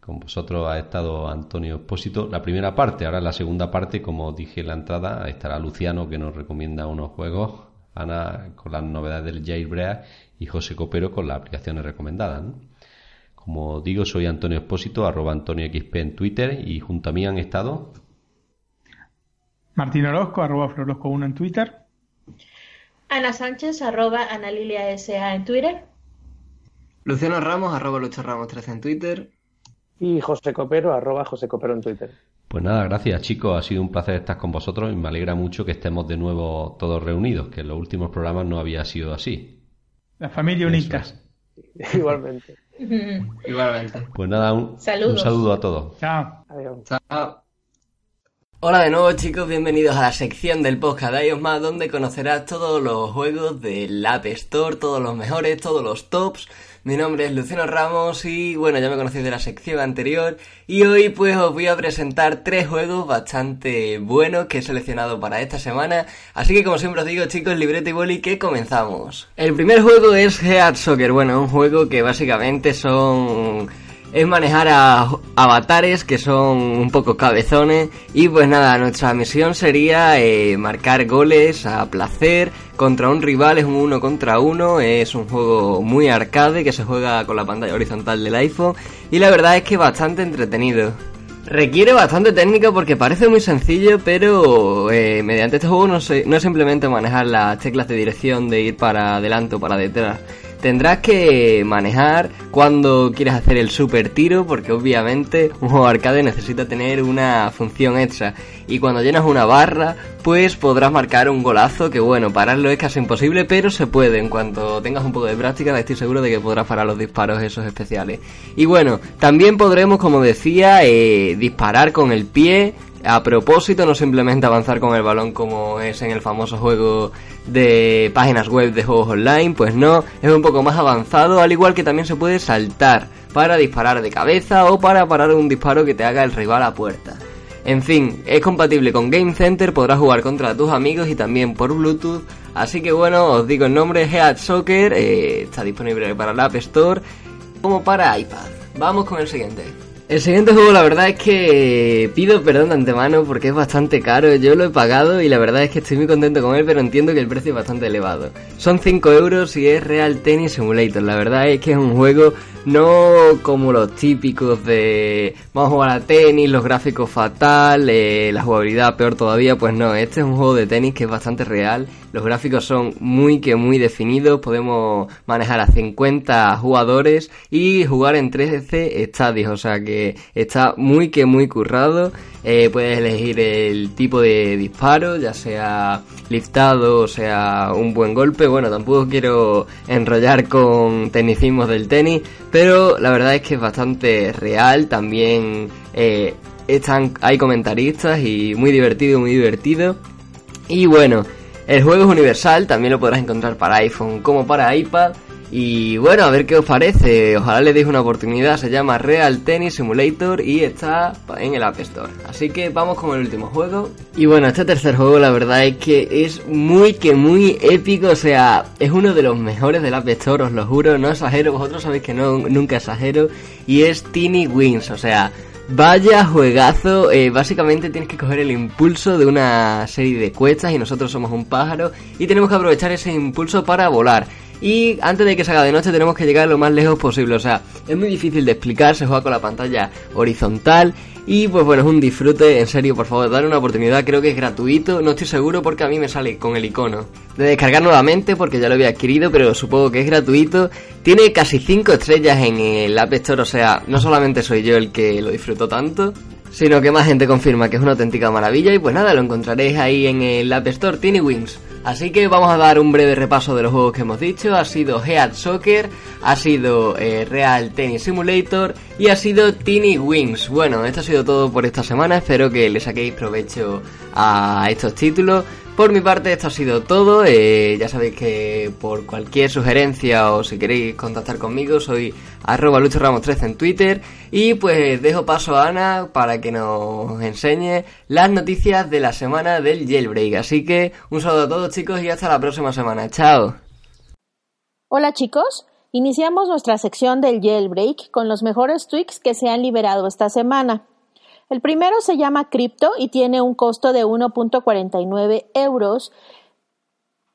Con vosotros ha estado Antonio Espósito. La primera parte, ahora la segunda parte, como dije en la entrada, estará Luciano que nos recomienda unos juegos Ana con las novedades del jailbreak y José Copero con las aplicaciones recomendadas. Como digo, soy Antonio Espósito, arroba Antonio XP en Twitter y junto a mí han estado Martín Orozco, arroba Florosco1 en Twitter. Ana Sánchez, arroba Ana Lilia SA en Twitter. Luciano Ramos, arroba Lucho Ramos 13 en Twitter. Y José Copero, arroba José Copero en Twitter. Pues nada, gracias chicos, ha sido un placer estar con vosotros y me alegra mucho que estemos de nuevo todos reunidos, que en los últimos programas no había sido así. La familia unita. Igualmente. Igualmente. Pues nada, un, saludo a todos. Chao. Adiós. Chao. Hola de nuevo chicos, bienvenidos a la sección del podcast de iOS Más donde conocerás todos los juegos del App Store, todos los mejores, todos los tops mi nombre es Luciano Ramos y bueno, ya me conocéis de la sección anterior y hoy pues os voy a presentar tres juegos bastante buenos que he seleccionado para esta semana. Así que como siempre os digo chicos, libreta y boli que comenzamos. El primer juego es Head Soccer, bueno, un juego que básicamente son es manejar a avatares que son un poco cabezones y pues nada, nuestra misión sería eh, marcar goles a placer contra un rival, es un uno contra uno, es un juego muy arcade que se juega con la pantalla horizontal del iPhone y la verdad es que bastante entretenido. Requiere bastante técnica porque parece muy sencillo, pero eh, mediante este juego no, no es simplemente manejar las teclas de dirección de ir para adelante o para detrás tendrás que manejar cuando quieres hacer el super tiro, porque obviamente un juego arcade necesita tener una función extra. Y cuando llenas una barra, pues podrás marcar un golazo, que bueno, pararlo es casi imposible, pero se puede. En cuanto tengas un poco de práctica, estoy seguro de que podrás parar los disparos esos especiales. Y bueno, también podremos, como decía, eh, disparar con el pie a propósito, no simplemente avanzar con el balón como es en el famoso juego de páginas web de juegos online, pues no, es un poco más avanzado, al igual que también se puede saltar para disparar de cabeza o para parar un disparo que te haga el rival a puerta. En fin, es compatible con Game Center, podrás jugar contra tus amigos y también por Bluetooth. Así que bueno, os digo el nombre, Head Soccer, eh, está disponible para la App Store como para iPad. Vamos con el siguiente. El siguiente juego la verdad es que pido perdón de antemano porque es bastante caro, yo lo he pagado y la verdad es que estoy muy contento con él pero entiendo que el precio es bastante elevado. Son 5 euros y es Real Tennis Simulator, la verdad es que es un juego no como los típicos de vamos a jugar a tenis, los gráficos fatal, eh, la jugabilidad peor todavía, pues no, este es un juego de tenis que es bastante real, los gráficos son muy que muy definidos, podemos manejar a 50 jugadores y jugar en 13 estadios, o sea que está muy que muy currado, eh, puedes elegir el tipo de disparo, ya sea liftado o sea un buen golpe, bueno, tampoco quiero enrollar con tecnicismos del tenis, pero la verdad es que es bastante real, también eh, están, hay comentaristas y muy divertido, muy divertido. Y bueno, el juego es universal, también lo podrás encontrar para iPhone como para iPad. Y bueno, a ver qué os parece. Ojalá le deis una oportunidad. Se llama Real Tennis Simulator y está en el App Store. Así que vamos con el último juego. Y bueno, este tercer juego la verdad es que es muy que muy épico. O sea, es uno de los mejores del App Store, os lo juro. No exagero, vosotros sabéis que no, nunca exagero. Y es Teeny Wings. O sea, Vaya juegazo, eh, básicamente tienes que coger el impulso de una serie de cuestas y nosotros somos un pájaro y tenemos que aprovechar ese impulso para volar. Y antes de que se haga de noche tenemos que llegar lo más lejos posible. O sea, es muy difícil de explicar, se juega con la pantalla horizontal. Y pues bueno, es un disfrute, en serio, por favor, dale una oportunidad, creo que es gratuito, no estoy seguro porque a mí me sale con el icono de descargar nuevamente porque ya lo había adquirido, pero supongo que es gratuito. Tiene casi 5 estrellas en el App Store, o sea, no solamente soy yo el que lo disfruto tanto, sino que más gente confirma que es una auténtica maravilla y pues nada, lo encontraréis ahí en el App Store, Tiny Wings. Así que vamos a dar un breve repaso de los juegos que hemos dicho. Ha sido Head Soccer, ha sido eh, Real Tennis Simulator y ha sido Teeny Wings. Bueno, esto ha sido todo por esta semana. Espero que le saquéis provecho a estos títulos. Por mi parte esto ha sido todo, eh, ya sabéis que por cualquier sugerencia o si queréis contactar conmigo soy arroba luchoramos13 en Twitter y pues dejo paso a Ana para que nos enseñe las noticias de la semana del jailbreak. Así que un saludo a todos chicos y hasta la próxima semana. Chao. Hola chicos, iniciamos nuestra sección del jailbreak con los mejores tweaks que se han liberado esta semana. El primero se llama Crypto y tiene un costo de 1.49 euros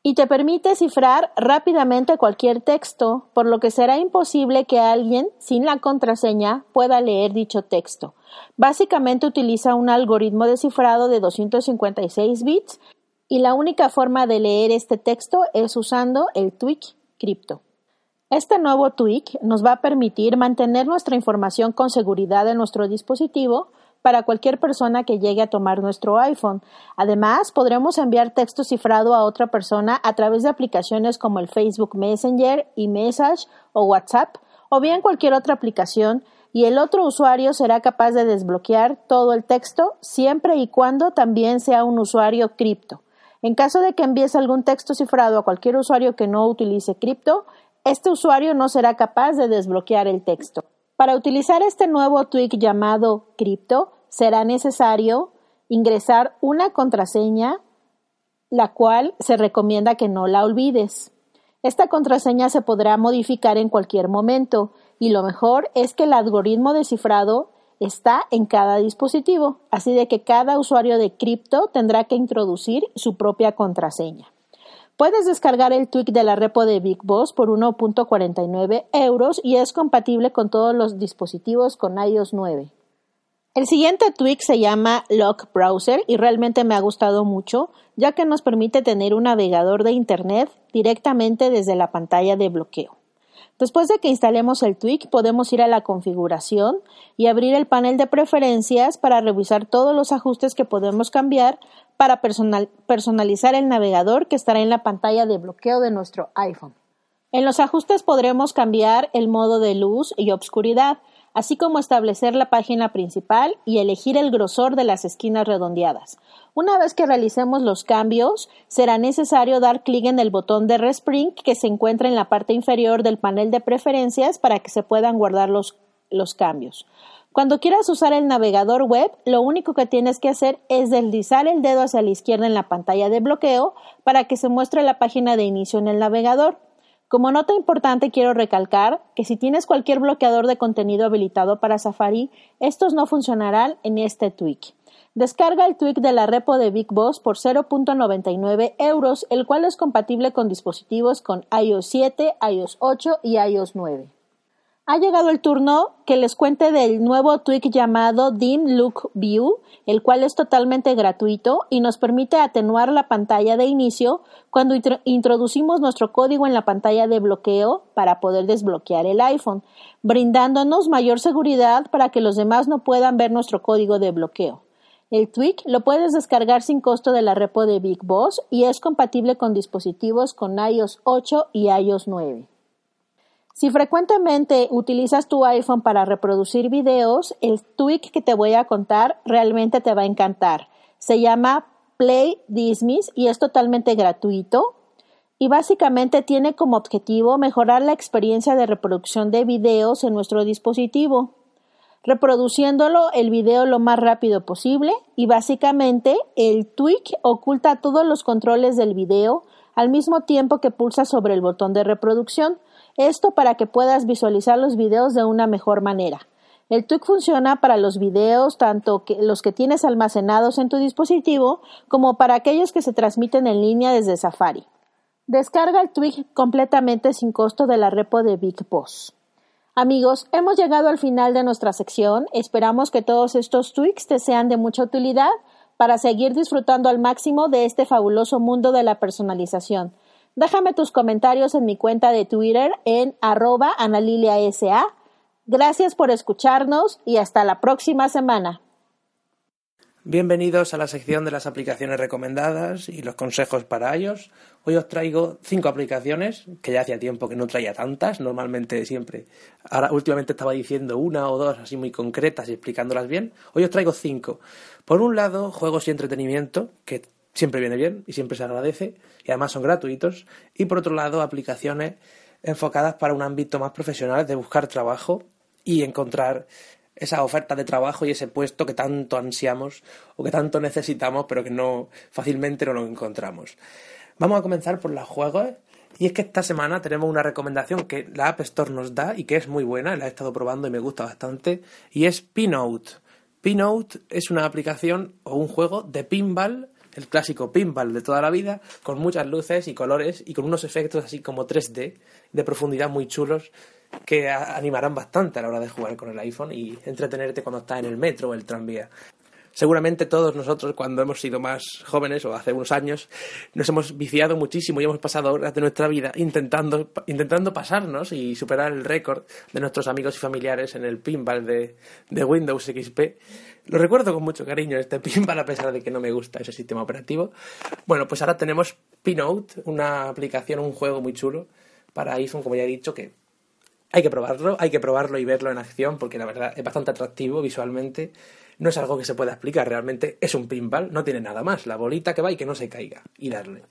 y te permite cifrar rápidamente cualquier texto, por lo que será imposible que alguien sin la contraseña pueda leer dicho texto. Básicamente utiliza un algoritmo de cifrado de 256 bits y la única forma de leer este texto es usando el tweak Crypto. Este nuevo tweak nos va a permitir mantener nuestra información con seguridad en nuestro dispositivo, para cualquier persona que llegue a tomar nuestro iPhone. Además, podremos enviar texto cifrado a otra persona a través de aplicaciones como el Facebook Messenger, eMessage o WhatsApp, o bien cualquier otra aplicación, y el otro usuario será capaz de desbloquear todo el texto siempre y cuando también sea un usuario cripto. En caso de que envíes algún texto cifrado a cualquier usuario que no utilice cripto, este usuario no será capaz de desbloquear el texto. Para utilizar este nuevo tweak llamado Crypto, será necesario ingresar una contraseña, la cual se recomienda que no la olvides. Esta contraseña se podrá modificar en cualquier momento y lo mejor es que el algoritmo de cifrado está en cada dispositivo, así de que cada usuario de cripto tendrá que introducir su propia contraseña. Puedes descargar el tweak de la repo de Big Boss por 1.49 euros y es compatible con todos los dispositivos con iOS 9. El siguiente tweak se llama Lock Browser y realmente me ha gustado mucho, ya que nos permite tener un navegador de Internet directamente desde la pantalla de bloqueo. Después de que instalemos el tweak, podemos ir a la configuración y abrir el panel de preferencias para revisar todos los ajustes que podemos cambiar para personalizar el navegador que estará en la pantalla de bloqueo de nuestro iPhone. En los ajustes podremos cambiar el modo de luz y obscuridad, así como establecer la página principal y elegir el grosor de las esquinas redondeadas. Una vez que realicemos los cambios, será necesario dar clic en el botón de Respring que se encuentra en la parte inferior del panel de preferencias para que se puedan guardar los los cambios. Cuando quieras usar el navegador web, lo único que tienes que hacer es deslizar el dedo hacia la izquierda en la pantalla de bloqueo para que se muestre la página de inicio en el navegador. Como nota importante quiero recalcar que si tienes cualquier bloqueador de contenido habilitado para Safari, estos no funcionarán en este tweak. Descarga el tweak de la repo de Big Boss por 0.99 euros, el cual es compatible con dispositivos con iOS 7, iOS 8 y iOS 9. Ha llegado el turno que les cuente del nuevo tweak llamado Dim Look View, el cual es totalmente gratuito y nos permite atenuar la pantalla de inicio cuando introducimos nuestro código en la pantalla de bloqueo para poder desbloquear el iPhone, brindándonos mayor seguridad para que los demás no puedan ver nuestro código de bloqueo. El tweak lo puedes descargar sin costo de la repo de Big Boss y es compatible con dispositivos con iOS 8 y iOS 9. Si frecuentemente utilizas tu iPhone para reproducir videos, el tweak que te voy a contar realmente te va a encantar. Se llama Play Dismiss y es totalmente gratuito y básicamente tiene como objetivo mejorar la experiencia de reproducción de videos en nuestro dispositivo reproduciéndolo el video lo más rápido posible y básicamente el tweak oculta todos los controles del video al mismo tiempo que pulsa sobre el botón de reproducción. Esto para que puedas visualizar los videos de una mejor manera. El tweak funciona para los videos, tanto los que tienes almacenados en tu dispositivo, como para aquellos que se transmiten en línea desde Safari. Descarga el tweak completamente sin costo de la repo de Big Boss. Amigos, hemos llegado al final de nuestra sección. Esperamos que todos estos tweaks te sean de mucha utilidad para seguir disfrutando al máximo de este fabuloso mundo de la personalización. Déjame tus comentarios en mi cuenta de Twitter en arroba analiliasa. Gracias por escucharnos y hasta la próxima semana. Bienvenidos a la sección de las aplicaciones recomendadas y los consejos para ellos. Hoy os traigo cinco aplicaciones, que ya hacía tiempo que no traía tantas, normalmente siempre. Ahora últimamente estaba diciendo una o dos así muy concretas y explicándolas bien. Hoy os traigo cinco. Por un lado, juegos y entretenimiento, que siempre viene bien y siempre se agradece, y además son gratuitos. Y por otro lado, aplicaciones enfocadas para un ámbito más profesional de buscar trabajo y encontrar esa oferta de trabajo y ese puesto que tanto ansiamos o que tanto necesitamos, pero que no fácilmente no lo encontramos. Vamos a comenzar por los juegos. Y es que esta semana tenemos una recomendación que la App Store nos da y que es muy buena, la he estado probando y me gusta bastante, y es Pinout. Pinout es una aplicación o un juego de pinball, el clásico pinball de toda la vida, con muchas luces y colores y con unos efectos así como 3D de profundidad muy chulos que animarán bastante a la hora de jugar con el iPhone y entretenerte cuando estás en el metro o el tranvía. Seguramente todos nosotros, cuando hemos sido más jóvenes o hace unos años, nos hemos viciado muchísimo y hemos pasado horas de nuestra vida intentando, intentando pasarnos y superar el récord de nuestros amigos y familiares en el pinball de, de Windows XP. Lo recuerdo con mucho cariño este pinball a pesar de que no me gusta ese sistema operativo. Bueno, pues ahora tenemos Pinote, una aplicación, un juego muy chulo para iPhone, como ya he dicho, que hay que probarlo, hay que probarlo y verlo en acción porque la verdad es bastante atractivo visualmente. No es algo que se pueda explicar, realmente es un pinball, no tiene nada más. La bolita que va y que no se caiga y darle.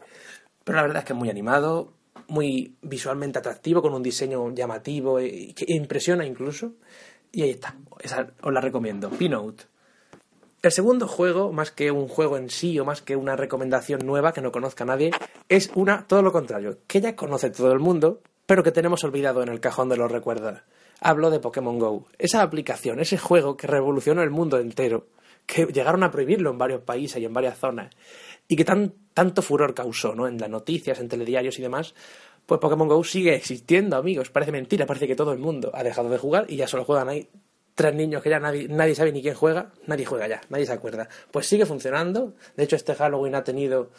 Pero la verdad es que es muy animado, muy visualmente atractivo, con un diseño llamativo e, que impresiona incluso. Y ahí está, esa os la recomiendo, Pinote. El segundo juego, más que un juego en sí o más que una recomendación nueva que no conozca nadie, es una todo lo contrario, que ya conoce todo el mundo, pero que tenemos olvidado en el cajón de los recuerdos. Hablo de Pokémon Go, esa aplicación, ese juego que revolucionó el mundo entero, que llegaron a prohibirlo en varios países y en varias zonas, y que tan, tanto furor causó ¿no? en las noticias, en telediarios y demás, pues Pokémon Go sigue existiendo, amigos. Parece mentira, parece que todo el mundo ha dejado de jugar y ya solo juegan ahí tres niños que ya nadie, nadie sabe ni quién juega, nadie juega ya, nadie se acuerda. Pues sigue funcionando. De hecho, este Halloween ha tenido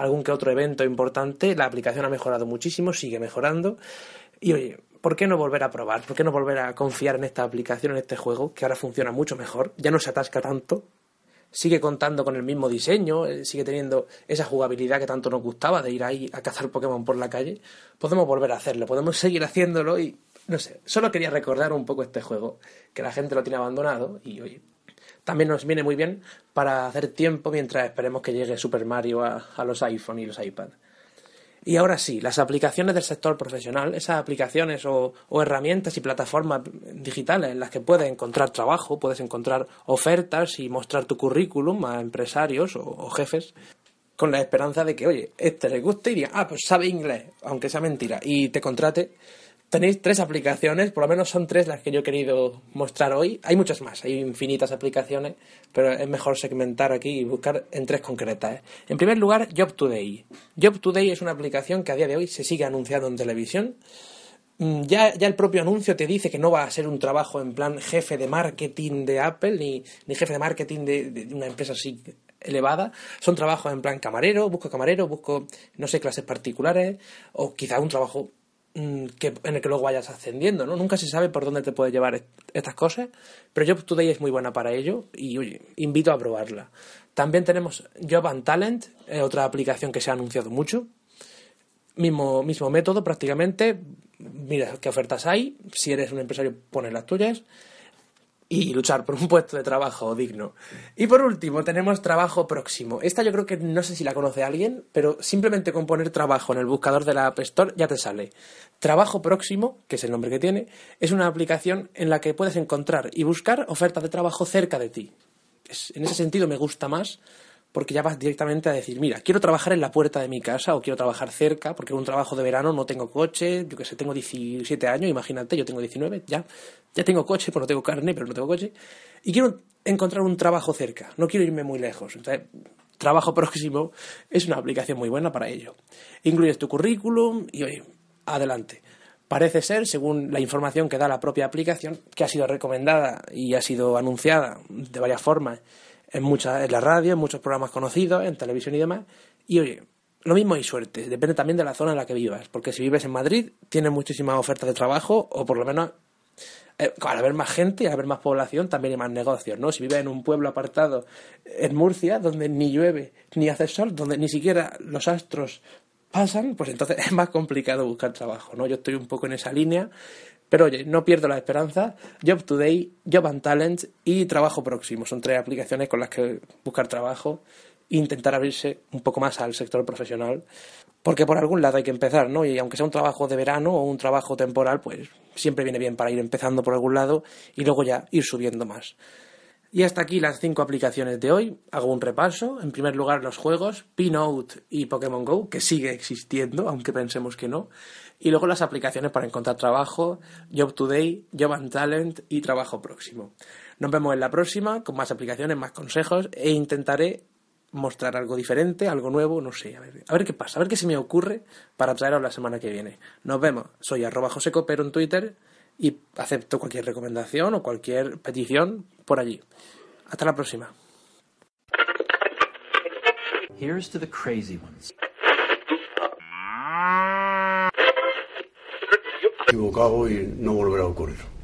algún que otro evento importante, la aplicación ha mejorado muchísimo, sigue mejorando. Y oye, ¿por qué no volver a probar? ¿Por qué no volver a confiar en esta aplicación, en este juego, que ahora funciona mucho mejor? Ya no se atasca tanto, sigue contando con el mismo diseño, eh, sigue teniendo esa jugabilidad que tanto nos gustaba de ir ahí a cazar Pokémon por la calle. Podemos volver a hacerlo, podemos seguir haciéndolo y no sé, solo quería recordar un poco este juego, que la gente lo tiene abandonado y oye, también nos viene muy bien para hacer tiempo mientras esperemos que llegue Super Mario a, los iPhone y los iPad. Y ahora sí, las aplicaciones del sector profesional, esas aplicaciones o, herramientas y plataformas digitales en las que puedes encontrar trabajo, puedes encontrar ofertas y mostrar tu currículum a empresarios o, jefes con la esperanza de que, oye, este le guste y diga, ah, pues sabe inglés, aunque sea mentira, y te contrate tenéis tres aplicaciones, por lo menos son tres las que yo he querido mostrar hoy. Hay muchas más, hay infinitas aplicaciones, pero es mejor segmentar aquí y buscar en tres concretas. ¿eh? En primer lugar, Job Today. Job Today es una aplicación que a día de hoy se sigue anunciando en televisión. Mm, ya, ya el propio anuncio te dice que no va a ser un trabajo en plan jefe de marketing de Apple ni, jefe de marketing de, una empresa así elevada. Son trabajos en plan camarero, busco camarero, busco, no sé, clases particulares o quizá un trabajo que, en el que luego vayas ascendiendo, ¿no? Nunca se sabe por dónde te puede llevar estas cosas, pero Job Today es muy buena para ello y invito a probarla. También tenemos Job and Talent, otra aplicación que se ha anunciado mucho. Mismo, mismo método prácticamente. Mira qué ofertas hay. Si eres un empresario, pones las tuyas y luchar por un puesto de trabajo digno. Y por último, tenemos trabajo próximo. Esta yo creo que no sé si la conoce alguien, pero simplemente con poner trabajo en el buscador de la App Store ya te sale. Trabajo próximo, que es el nombre que tiene, es una aplicación en la que puedes encontrar y buscar ofertas de trabajo cerca de ti. en ese sentido me gusta más porque ya vas directamente a decir, mira, quiero trabajar en la puerta de mi casa o quiero trabajar cerca porque un trabajo de verano no tengo coche, yo que sé, tengo 17 años, imagínate, yo tengo 19, ya, ya tengo coche, pues no tengo carne, pero no tengo coche, y quiero encontrar un trabajo cerca, no quiero irme muy lejos. Entonces, trabajo próximo es una aplicación muy buena para ello. Incluyes tu currículum y oye, adelante. Parece ser, según la información que da la propia aplicación, que ha sido recomendada y ha sido anunciada de varias formas en, muchas, en la radio, en muchos programas conocidos, en televisión y demás. Y oye, lo mismo hay suerte, depende también de la zona en la que vivas, porque si vives en Madrid tienes muchísimas ofertas de trabajo o por lo menos eh, al haber más gente al haber más población también hay más negocios, ¿no? Si vives en un pueblo apartado en Murcia donde ni llueve ni hace sol, donde ni siquiera los astros pasan, pues entonces es más complicado buscar trabajo, ¿no? Yo estoy un poco en esa línea pero oye, no pierdo la esperanza. Job Today, Job and Talent y Trabajo Próximo. Son tres aplicaciones con las que buscar trabajo e intentar abrirse un poco más al sector profesional. Porque por algún lado hay que empezar, ¿no? Y aunque sea un trabajo de verano o un trabajo temporal, pues siempre viene bien para ir empezando por algún lado y luego ya ir subiendo más. Y hasta aquí las cinco aplicaciones de hoy. Hago un repaso. En primer lugar, los juegos, Pinote y Pokémon Go, que sigue existiendo, aunque pensemos que no. Y luego las aplicaciones para encontrar trabajo, Job Today, Job and Talent y Trabajo Próximo. Nos vemos en la próxima con más aplicaciones, más consejos e intentaré mostrar algo diferente, algo nuevo, no sé, a ver, a ver qué pasa, a ver qué se me ocurre para traeros la semana que viene. Nos vemos. Soy arroba José Copero en Twitter y acepto cualquier recomendación o cualquier petición por allí. Hasta la próxima. Here's to the crazy ones. Equivocado y no volverá a ocurrir.